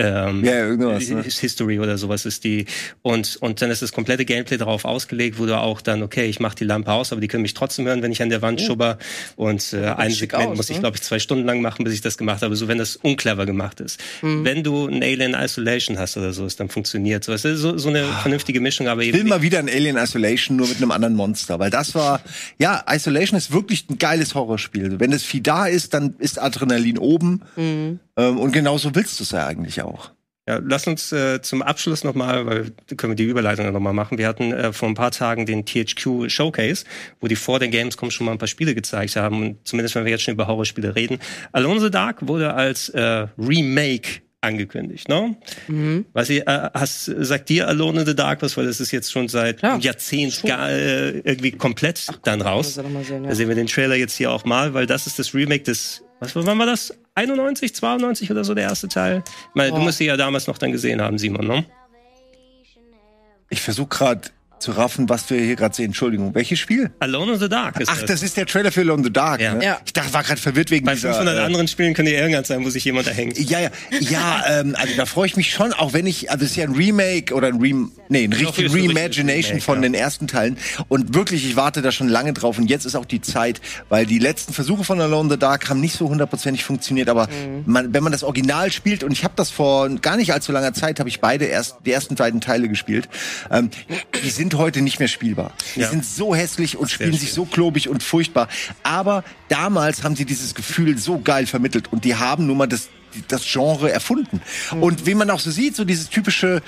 A: Ähm,
B: Ja, irgendwas, ne?
A: History oder sowas ist die und und dann ist das komplette Gameplay darauf ausgelegt, wo du auch dann okay, ich mache die Lampe aus, aber die können mich trotzdem hören, wenn ich an der Wand schubber und äh, ein Segment
C: aus,
A: muss ich
C: ne?
A: glaube ich zwei Stunden lang machen, bis ich das gemacht habe. So wenn das unclever gemacht ist.
C: Mhm.
A: Wenn du ein Alien Isolation hast oder so, ist dann funktioniert so. Es ist so, so eine vernünftige Mischung, aber
B: Ich
A: eben
B: will mal wieder ein Alien Isolation, nur mit einem anderen Monster. Weil das war, ja, Isolation ist wirklich ein geiles Horrorspiel. Wenn das Vieh da ist, dann ist Adrenalin oben.
C: Mhm.
B: Ähm, und genauso willst du es ja eigentlich auch.
A: Ja, lass uns äh, zum Abschluss nochmal, weil können wir die Überleitung nochmal machen. Wir hatten äh, vor ein paar Tagen den THQ Showcase, wo die vor der Gamescom schon mal ein paar Spiele gezeigt haben. Und zumindest wenn wir jetzt schon über Horrorspiele reden. Alone in the Dark wurde als äh, Remake angekündigt, ne?
C: Mhm.
A: Was ihr, äh, hast, sagt dir Alone in the Dark was, weil das ist jetzt schon seit
C: Klar.
A: einem Jahrzehnt
C: Schon.
A: gar, äh, irgendwie komplett dann raus.
C: sehen, ja.
A: Da sehen wir den Trailer jetzt hier auch mal, weil das ist das Remake des, was wann war das? 91, 92 oder so der erste Teil? Ich meine, du
C: Boah.
A: musst sie ja damals noch dann gesehen haben, Simon, ne?
B: Ich versuche gerade zu raffen, was wir hier gerade sehen. Entschuldigung, welches Spiel?
A: Alone in the Dark ist
B: Ach, das ist der Trailer für Alone in the Dark.
A: Ja.
B: Ne?
C: Ja.
B: Ich dachte, war gerade verwirrt wegen
A: Bei
B: dieser.
A: 500
B: äh,
A: anderen Spielen könnte ja irgendwas sein, wo sich jemand erhängt.
B: Ja, ja, ja, ähm, also da freue ich mich schon, auch wenn ich, also es ist ja ein Remake oder ein Rem, nee, ein
A: richtiges
B: Reimagination
A: Remake,
B: von
A: ja.
B: den ersten Teilen. Und wirklich, ich warte da schon lange drauf und jetzt ist auch die Zeit, weil die letzten Versuche von Alone in the Dark haben nicht so hundertprozentig funktioniert, aber man, wenn man das Original spielt und ich habe das vor gar nicht allzu langer Zeit, habe ich beide erst die ersten beiden Teile gespielt, ähm, die sind heute nicht mehr spielbar. Die
A: Ja.
B: sind so hässlich und spielen sich so klobig und furchtbar. Aber damals haben sie dieses Gefühl so geil vermittelt und die haben nun mal das, das Genre erfunden. Und wie man auch so sieht, so dieses typische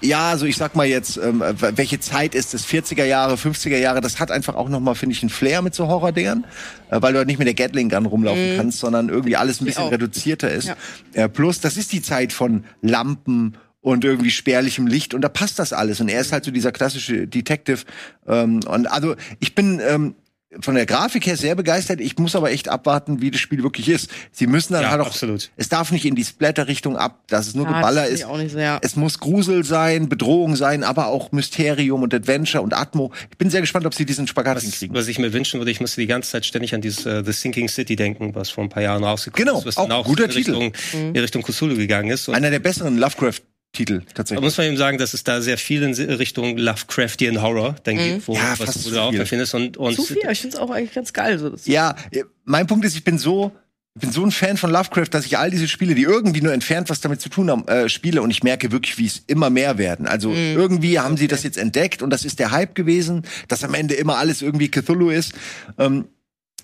B: ja, also ich sag mal jetzt, ähm, welche Zeit ist es? 40er Jahre, 50er Jahre, das hat einfach auch nochmal, finde ich, einen Flair mit so Horror-Dingern, äh, weil du halt nicht mit der Gatling-Gun rumlaufen kannst, sondern irgendwie alles ein bisschen reduzierter ist.
C: Ja.
B: Äh, plus, das ist die Zeit von Lampen und irgendwie spärlichem Licht und da passt das alles. Und er ist halt so dieser klassische Detective. Ähm, und also ich bin ähm, von der Grafik her sehr begeistert. Ich muss aber echt abwarten, wie das Spiel wirklich ist. Sie müssen dann
A: Ja,
B: halt auch,
A: absolut.
B: es darf nicht in die Splatter-Richtung ab, dass es nur
C: Ja,
B: Geballer ist.
C: ich auch nicht so, ja.
B: Es muss Grusel sein, Bedrohung sein, aber auch Mysterium und Adventure und Atmo. Ich bin sehr gespannt, ob sie diesen Spagat
A: Was,
B: hinkriegen.
A: was ich mir wünschen würde, ich musste die ganze Zeit ständig an dieses äh, The Sinking City denken, was vor ein paar Jahren rausgekommen
B: Genau,
A: ist, was
B: auch
A: dann auch
B: guter
A: in
B: Titel.
A: Richtung, in Richtung Cthulhu gegangen ist. Und
B: Einer der besseren Lovecraft-Titel
A: da
B: tatsächlich.
A: muss man eben sagen, dass es da sehr viel in Richtung Lovecraftian Horror dann geht, wo,
B: Ja, fast
A: was du da auch
B: viel.
A: da findest. Und, und
C: Zu viel, ich finde es auch eigentlich ganz geil. So. Das
B: Ja, äh, mein Punkt ist, ich bin so, ich bin so ein Fan von Lovecraft, dass ich all diese Spiele, die irgendwie nur entfernt was damit zu tun haben, äh, spiele und ich merke wirklich, wie es immer mehr werden. Also irgendwie haben sie das jetzt entdeckt und das ist der Hype gewesen, dass am Ende immer alles irgendwie Cthulhu ist. Ähm,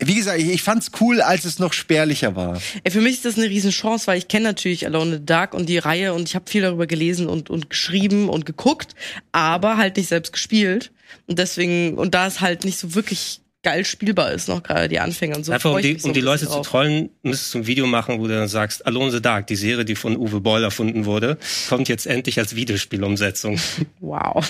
B: wie gesagt, ich, ich fand's cool, als es noch spärlicher war.
C: Ey, für mich ist das eine Riesenchance, weil ich kenne natürlich Alone in the Dark und die Reihe und ich habe viel darüber gelesen und, und geschrieben und geguckt, aber halt nicht selbst gespielt. Und deswegen, und da es halt nicht so wirklich geil spielbar ist, noch gerade die Anfänger und so.
A: Einfach um die,
C: so
A: um die Leute
C: bisschen
A: zu
C: drauf.
A: trollen, müsstest du ein Video machen, wo du dann sagst, Alone in the Dark, die Serie, die von Uwe Boll erfunden wurde, kommt jetzt endlich als Videospielumsetzung.
C: Wow.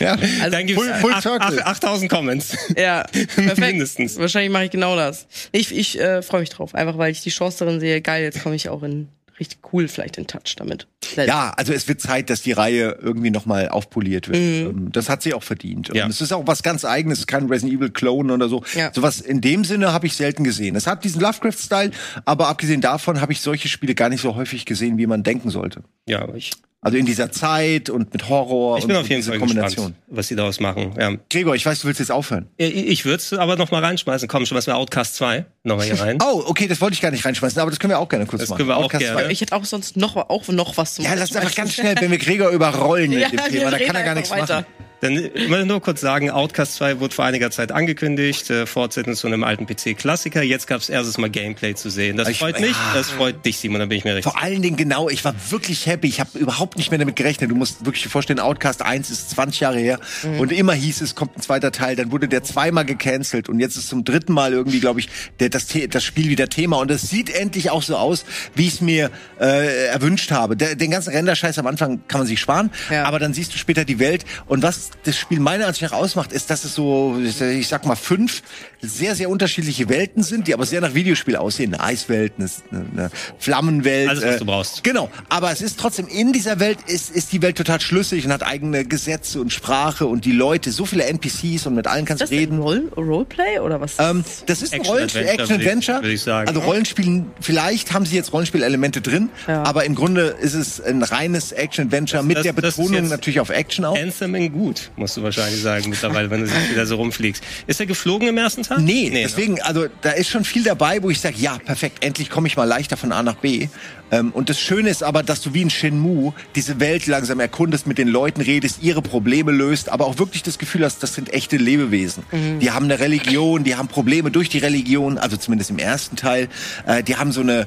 B: Ja,
C: Also,
A: Dann gibt's
B: Full- full
A: acht-
B: circle.
A: acht- 8000 Comments.
C: ja, perfekt.
A: Mindestens.
C: Wahrscheinlich mache ich genau das. Ich, ich äh, freue mich drauf, einfach weil ich die Chance darin sehe, geil, jetzt komme ich auch in richtig cool vielleicht in Touch damit.
B: Ja, also es wird Zeit, dass die Reihe irgendwie nochmal aufpoliert wird. Ähm, Das hat sie auch verdient.
A: Ja.
B: Und es ist auch was ganz eigenes, kein Resident Evil Clone oder so.
C: Ja.
B: Sowas in dem Sinne habe ich selten gesehen. Es hat diesen Lovecraft-Style, aber abgesehen davon habe ich solche Spiele gar nicht so häufig gesehen, wie man denken sollte.
A: Ja, aber ich,
B: Also in dieser Zeit und mit Horror
A: ich
B: und
A: bin
B: so
A: auf jeden
B: diese
A: Fall
B: Kombination.
A: gespannt, was sie daraus machen. Ja.
B: Gregor, ich weiß, du willst jetzt aufhören.
A: Ich, ich würde es aber noch mal reinschmeißen. Komm, schmeißen wir Outcast 2 nochmal hier rein.
B: Oh, okay, das wollte ich gar nicht reinschmeißen, aber das können wir auch gerne kurz
A: Das
B: machen.
A: können wir auch
B: Outcast
A: gerne.
B: 2.
C: Ich hätte auch sonst noch, auch noch was zum
B: Ja, lass einfach ganz schnell, wenn wir Gregor überrollen mit
C: Ja,
B: dem Thema, da kann er gar nichts
C: weiter.
B: machen.
A: Dann ich will nur kurz sagen, Outcast 2 wurde vor einiger Zeit angekündigt, äh, Fortsetzung zu einem alten PC-Klassiker. Jetzt gab es erstes Mal Gameplay zu sehen. Das
B: Ich-
A: freut mich,
B: ja.
A: das freut dich, Simon, da bin ich mir recht
B: Vor allen Dingen genau, ich war wirklich happy. Ich habe überhaupt nicht mehr damit gerechnet. Du musst wirklich dir vorstellen, Outcast 1 ist 20 Jahre her und immer hieß es, kommt ein zweiter Teil. Dann wurde der zweimal gecancelt und jetzt ist zum dritten Mal irgendwie, glaube ich, der, das, das Spiel wieder Thema. Und es sieht endlich auch so aus, wie ich es mir äh, erwünscht habe. Der, den ganzen Renderscheiß am Anfang kann man sich sparen,
C: Ja.
B: aber dann siehst du später die Welt. Und was das Spiel meiner Ansicht nach ausmacht, ist, dass es so, ich sag mal, fünf sehr, sehr unterschiedliche Welten sind, die aber sehr nach Videospiel aussehen. Eine Eiswelt, eine, eine Flammenwelt.
A: Alles, was
B: äh,
A: du brauchst.
B: Genau, aber es ist trotzdem in dieser Welt ist, ist die Welt total schlüssig und hat eigene Gesetze und Sprache und die Leute, so viele NPCs und mit allen kannst du
C: Das ist
B: reden.
C: ein Roll Roleplay oder was?
B: Ähm, das ist ein
A: Action
B: Rollenspiel,
A: Adventure,
B: Action
A: würde ich- ich sagen.
B: Also Rollenspielen, vielleicht haben sie jetzt Rollenspielelemente drin,
C: Ja.
B: aber im Grunde ist es ein reines Action Adventure mit
A: das-
B: der
A: das
B: Betonung natürlich auf Action auch.
A: Anthem in musst du wahrscheinlich sagen mittlerweile, wenn du wieder so rumfliegst. Ist er geflogen im ersten Tag?
B: Nee,
A: ne?
B: deswegen, also da ist schon viel dabei, wo ich sage, ja, perfekt, endlich komme ich mal leichter von A nach B. Ähm, und das Schöne ist aber, dass du wie in Shenmue diese Welt langsam erkundest, mit den Leuten redest, ihre Probleme löst, aber auch wirklich das Gefühl hast, das sind echte Lebewesen. Die haben eine Religion, die haben Probleme durch die Religion, also zumindest im ersten Teil. Äh, die haben so eine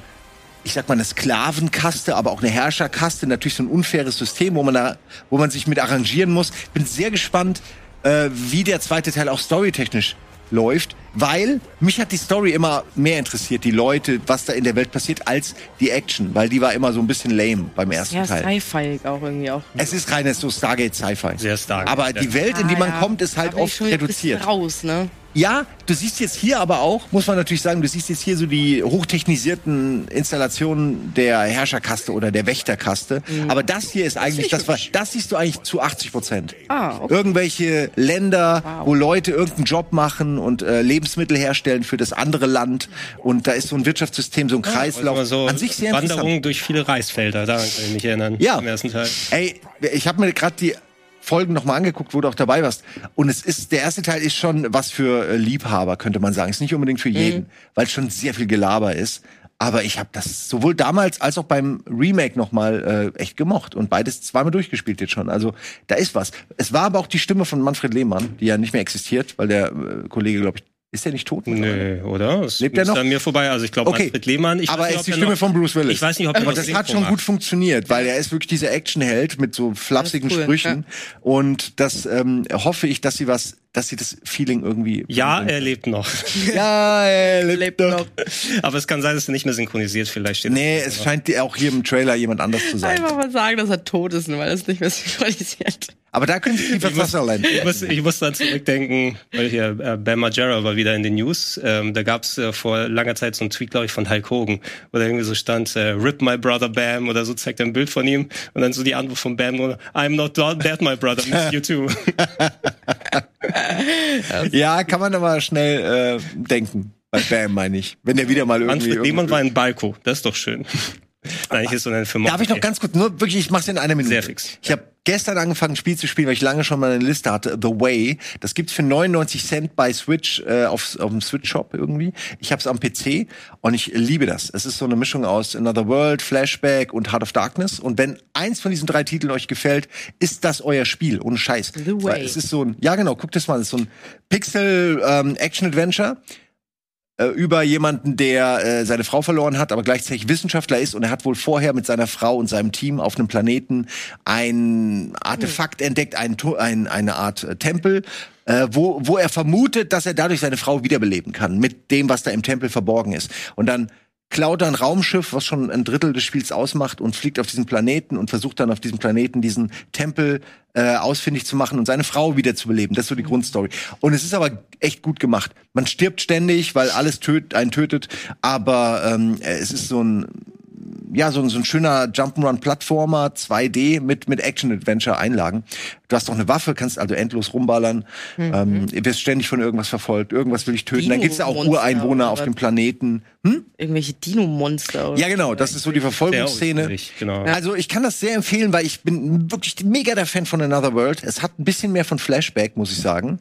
B: ich sag mal, eine Sklavenkaste, aber auch eine Herrscherkaste, natürlich so ein unfaires System, wo man da, wo man sich mit arrangieren muss. Bin sehr gespannt, äh, wie der zweite Teil auch storytechnisch läuft, weil mich hat die Story immer mehr interessiert, die Leute, was da in der Welt passiert, als die Action, weil die war immer so ein bisschen lame beim ersten
C: ja,
B: Teil.
C: Sci-Fi auch irgendwie auch.
B: Es ist reines so Stargate Sci-Fi.
A: Sehr Stargate,
B: Aber die Welt, in die
C: Ah,
B: man
C: ja.
B: kommt, ist halt oft reduziert.
C: raus, ne?
B: Ja, du siehst jetzt hier aber auch, muss man natürlich sagen, du siehst jetzt hier so die hochtechnisierten Installationen der Herrscherkaste oder der Wächterkaste. Aber das hier ist eigentlich, das, was, das siehst du eigentlich zu 80 Prozent.
C: Ah, okay.
B: Irgendwelche Länder,
C: Wow.
B: wo Leute irgendeinen Job machen und äh, Lebensmittel herstellen für das andere Land. Und da ist so ein Wirtschaftssystem, so ein Kreislauf.
A: Also so
B: An sich sehr interessant.
A: Wanderungen durch viele Reisfelder, daran kann ich mich erinnern.
B: Ja.
A: Im ersten Teil.
B: Ey, ich habe mir gerade die Folgen noch mal angeguckt, wo du auch dabei warst. Und es ist, der erste Teil ist schon was für äh, Liebhaber, könnte man sagen. Ist nicht unbedingt für jeden, weil es schon sehr viel Gelaber ist. Aber ich habe das sowohl damals als auch beim Remake noch mal äh, echt gemocht und beides zweimal durchgespielt jetzt schon. Also da ist was. Es war aber auch die Stimme von Manfred Lehmann, die ja nicht mehr existiert, weil der äh, Kollege, glaube ich, ist der nicht tot?
A: Nö, oder? Es
B: Lebt er
A: ist
B: noch?
A: an mir vorbei. Also ich glaube,
B: Okay.
A: Manfred Lehmann. Ich
B: aber er ist die Stimme
A: noch-
B: von Bruce Willis.
A: Ich weiß nicht, ob er
B: Aber das hat schon
A: macht.
B: gut funktioniert, weil er ist wirklich dieser Actionheld mit so flapsigen
C: ist cool,
B: Sprüchen. Und das ähm, hoffe ich, dass sie was, dass sie das Feeling irgendwie.
A: Ja, er lebt noch.
B: ja, er lebt,
C: Lebt
B: noch.
A: Aber es kann sein, dass er nicht mehr synchronisiert vielleicht steht.
B: Nee, es scheint auch hier im Trailer jemand anders zu sein.
C: Einfach mal sagen, dass er tot ist, weil er es nicht mehr synchronisiert.
B: Aber da könnte Kiefer Sutherland.
A: Ich muss, ich muss dann zurückdenken, weil hier äh, Bam Margera war wieder in den News. Ähm, da gab es äh, vor langer Zeit so einen Tweet, glaube ich, von Hulk Hogan, wo da irgendwie so stand, äh, Rip my brother Bam oder so, zeigt er ein Bild von ihm und dann so die Antwort von Bam, I'm not dead, my brother, miss you too.
B: Ja, kann man aber schnell äh, denken. Bei Bam meine ich. Wenn der wieder mal irgendwie.
A: Manfred Lehmann war in Balko, das ist doch schön. Eigentlich ist so eine Firma.
B: Darf ich noch ganz kurz, nur wirklich, ich mach's in einer Minute.
A: Sehr fix.
B: Ich habe gestern angefangen, ein Spiel zu spielen, weil ich lange schon mal eine Liste hatte. The Way. Das gibt's für 99 Cent bei Switch äh, auf, auf dem Switch Shop irgendwie. Ich hab's am PC und ich liebe das. Es ist so eine Mischung aus Another World, Flashback und Heart of Darkness. Und wenn eins von diesen drei Titeln euch gefällt, ist das euer Spiel. Ohne Scheiß.
C: The Way.
B: Weil es ist so ein, ja genau, guckt das mal. Es ist so ein Pixel ähm, Action Adventure äh, über jemanden, der äh, seine Frau verloren hat, aber gleichzeitig Wissenschaftler ist und er hat wohl vorher mit seiner Frau und seinem Team auf einem Planeten ein Artefakt entdeckt, ein, ein, eine Art äh, Tempel, äh, wo, wo er vermutet, dass er dadurch seine Frau wiederbeleben kann mit dem, was da im Tempel verborgen ist. Und dann klaut ein Raumschiff, was schon ein Drittel des Spiels ausmacht und fliegt auf diesen Planeten und versucht dann auf diesem Planeten diesen Tempel äh, ausfindig zu machen und seine Frau wieder zu beleben. Das ist so die Grundstory. Und es ist aber echt gut gemacht. Man stirbt ständig, weil alles töt, einen tötet, aber ähm, es ist so ein ja, so ein, so ein schöner Jump'n'Run-Plattformer, 2D mit, mit Action-Adventure-Einlagen. Du hast doch eine Waffe, kannst also endlos rumballern, ähm, wirst ständig von irgendwas verfolgt, irgendwas will ich töten. Dann gibt's da auch Ureinwohner auf dem Planeten. Hm?
C: Irgendwelche Dino-Monster. oder
B: Ja, genau, das ist so die Verfolgungsszene.
A: Genau.
B: Also ich kann das sehr empfehlen, weil ich bin wirklich mega der Fan von Another World. Es hat ein bisschen mehr von Flashback, muss ich sagen.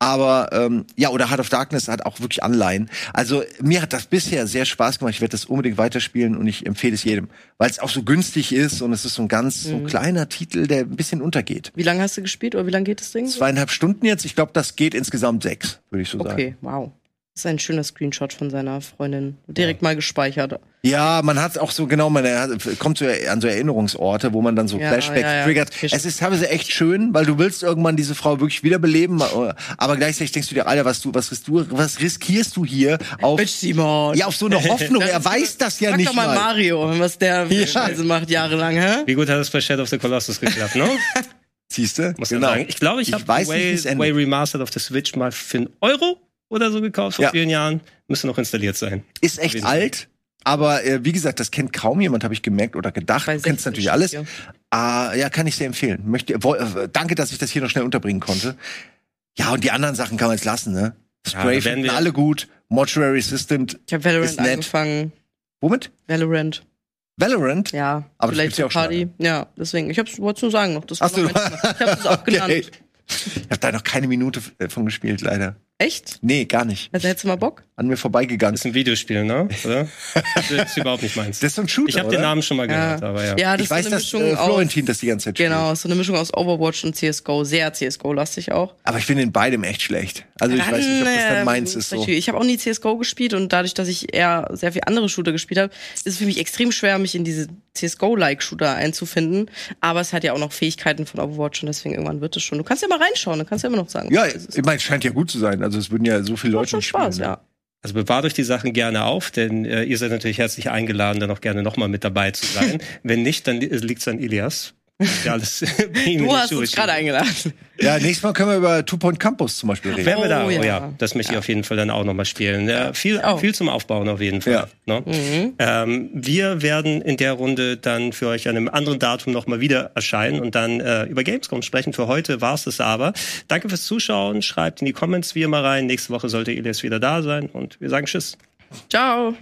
B: Aber ähm, ja, oder Heart of Darkness hat auch wirklich Anleihen. Also mir hat das bisher sehr Spaß gemacht. Ich werde das unbedingt weiterspielen und ich empfehle es jedem, weil es auch so günstig ist und es ist so ein ganz so kleiner Titel, der ein bisschen untergeht.
C: Wie lange hast du gespielt oder wie lange geht das Ding?
B: Zweieinhalb Stunden jetzt. Ich glaube, das geht insgesamt sechs, würde ich so sagen.
C: Okay, wow. Das ist ein schöner Screenshot von seiner Freundin. Direkt mal gespeichert.
B: Ja, man hat auch so genau, man hat, kommt so an so Erinnerungsorte, wo man dann so
C: Ja,
B: Flashback
C: ja, ja.
B: triggert. Es ist teilweise echt schön, weil du willst irgendwann diese Frau wirklich wiederbeleben, aber gleichzeitig denkst du dir, Alter, was du, was riskierst du, was riskierst du hier auf,
C: Simon.
B: ja, auf so eine Hoffnung? Er weiß das ja
C: Sag
B: nicht
C: doch mal,
B: mal.
C: Mario, was der
B: Ja.
C: Scheiße macht jahrelang, hä?
A: Wie gut hat es bei Shadow of the Colossus geklappt, ne?
B: Siehst du?
A: Muss sagen. Ich glaube, ich,
B: Ich
A: habe
B: weiß nicht,
A: Way. Way Remastered auf der Switch mal für einen Euro oder so gekauft vor
B: Ja.
A: vielen Jahren. Müsste noch installiert sein.
B: Ist echt alt. Aber äh, wie gesagt, das kennt kaum jemand, habe ich gemerkt oder gedacht. Du kennst
C: 16
B: natürlich alles.
C: steht
B: Ah, ja, kann ich sehr empfehlen. Möchte, wo, äh, danke, dass ich das hier noch schnell unterbringen konnte. Ja, und die anderen Sachen kann man jetzt lassen, ne?
A: Ja,
B: Spray finden
A: wir-
B: alle gut. Mortuary Assistant.
C: Ich habe Valorant
B: Ist nett.
C: angefangen.
B: Womit?
C: Valorant,
B: Valorant?
C: ja.
B: Aber das
C: Vielleicht
B: gibt's ja auch
C: Party. Ja, deswegen. Ich hab's wollte nur sagen noch. Das
B: Ach so.
C: noch mein. Ich hab's auch genannt.
B: Okay. Ich habe da noch keine Minute äh, von gespielt, leider.
C: Echt?
B: Nee, gar nicht.
C: Also hättest du mal Bock?
B: An mir vorbeigegangen.
A: Das ist ein Videospiel, ne? Oder? Das ist überhaupt nicht meins.
B: Das ist so ein Shooter,
A: Ich habe den Namen schon mal gehört, aber ja.
C: Ja, das
B: ich weiß,
C: ist so eine
B: dass
C: Mischung
B: äh,
C: aus.
B: Florentin das die ganze Zeit spielt.
C: Genau, so eine Mischung aus Overwatch und CSGO. Sehr CSGO-lastig auch.
B: Aber ich finde in beidem echt schlecht. Also ich weiß nicht, ob das dann
C: ähm,
B: meins ist. So.
C: Ich habe auch nie CSGO gespielt und dadurch, dass ich eher sehr viel andere Shooter gespielt habe, ist es für mich extrem schwer, mich in diese CSGO-like Shooter einzufinden. Aber es hat ja auch noch Fähigkeiten von Overwatch und deswegen irgendwann wird es schon. Du kannst ja mal reinschauen, dann kannst du ja immer noch sagen.
B: Ja, ich meine, es scheint ja gut zu sein. Also es würden ja so viele
C: macht
B: Leute
C: schon
B: nicht
C: Spaß,
B: spielen, ne?
C: ja.
A: Also bewahrt euch die Sachen gerne auf, denn äh, ihr seid natürlich herzlich eingeladen, dann auch gerne nochmal mit dabei zu sein. Wenn nicht, dann li- liegt's an Ilias. Ja, alles
C: Du hast uns gerade eingeladen.
B: Ja, nächstes Mal können wir über Two Point Campus zum Beispiel reden.
A: Wären wir da?
C: Oh,
A: Oh, ja.
C: ja.
A: das möchte ich auf jeden Fall dann auch nochmal spielen. Ja, viel,
C: Oh.
A: viel zum Aufbauen auf jeden Fall. Ne? Ähm, wir werden in der Runde dann für euch an einem anderen Datum nochmal wieder erscheinen und dann äh, über Gamescom sprechen. Für heute war es das aber. Danke fürs Zuschauen. Schreibt in die Comments wie immer rein. Nächste Woche sollte Elias wieder da sein und wir sagen Tschüss.
C: Ciao.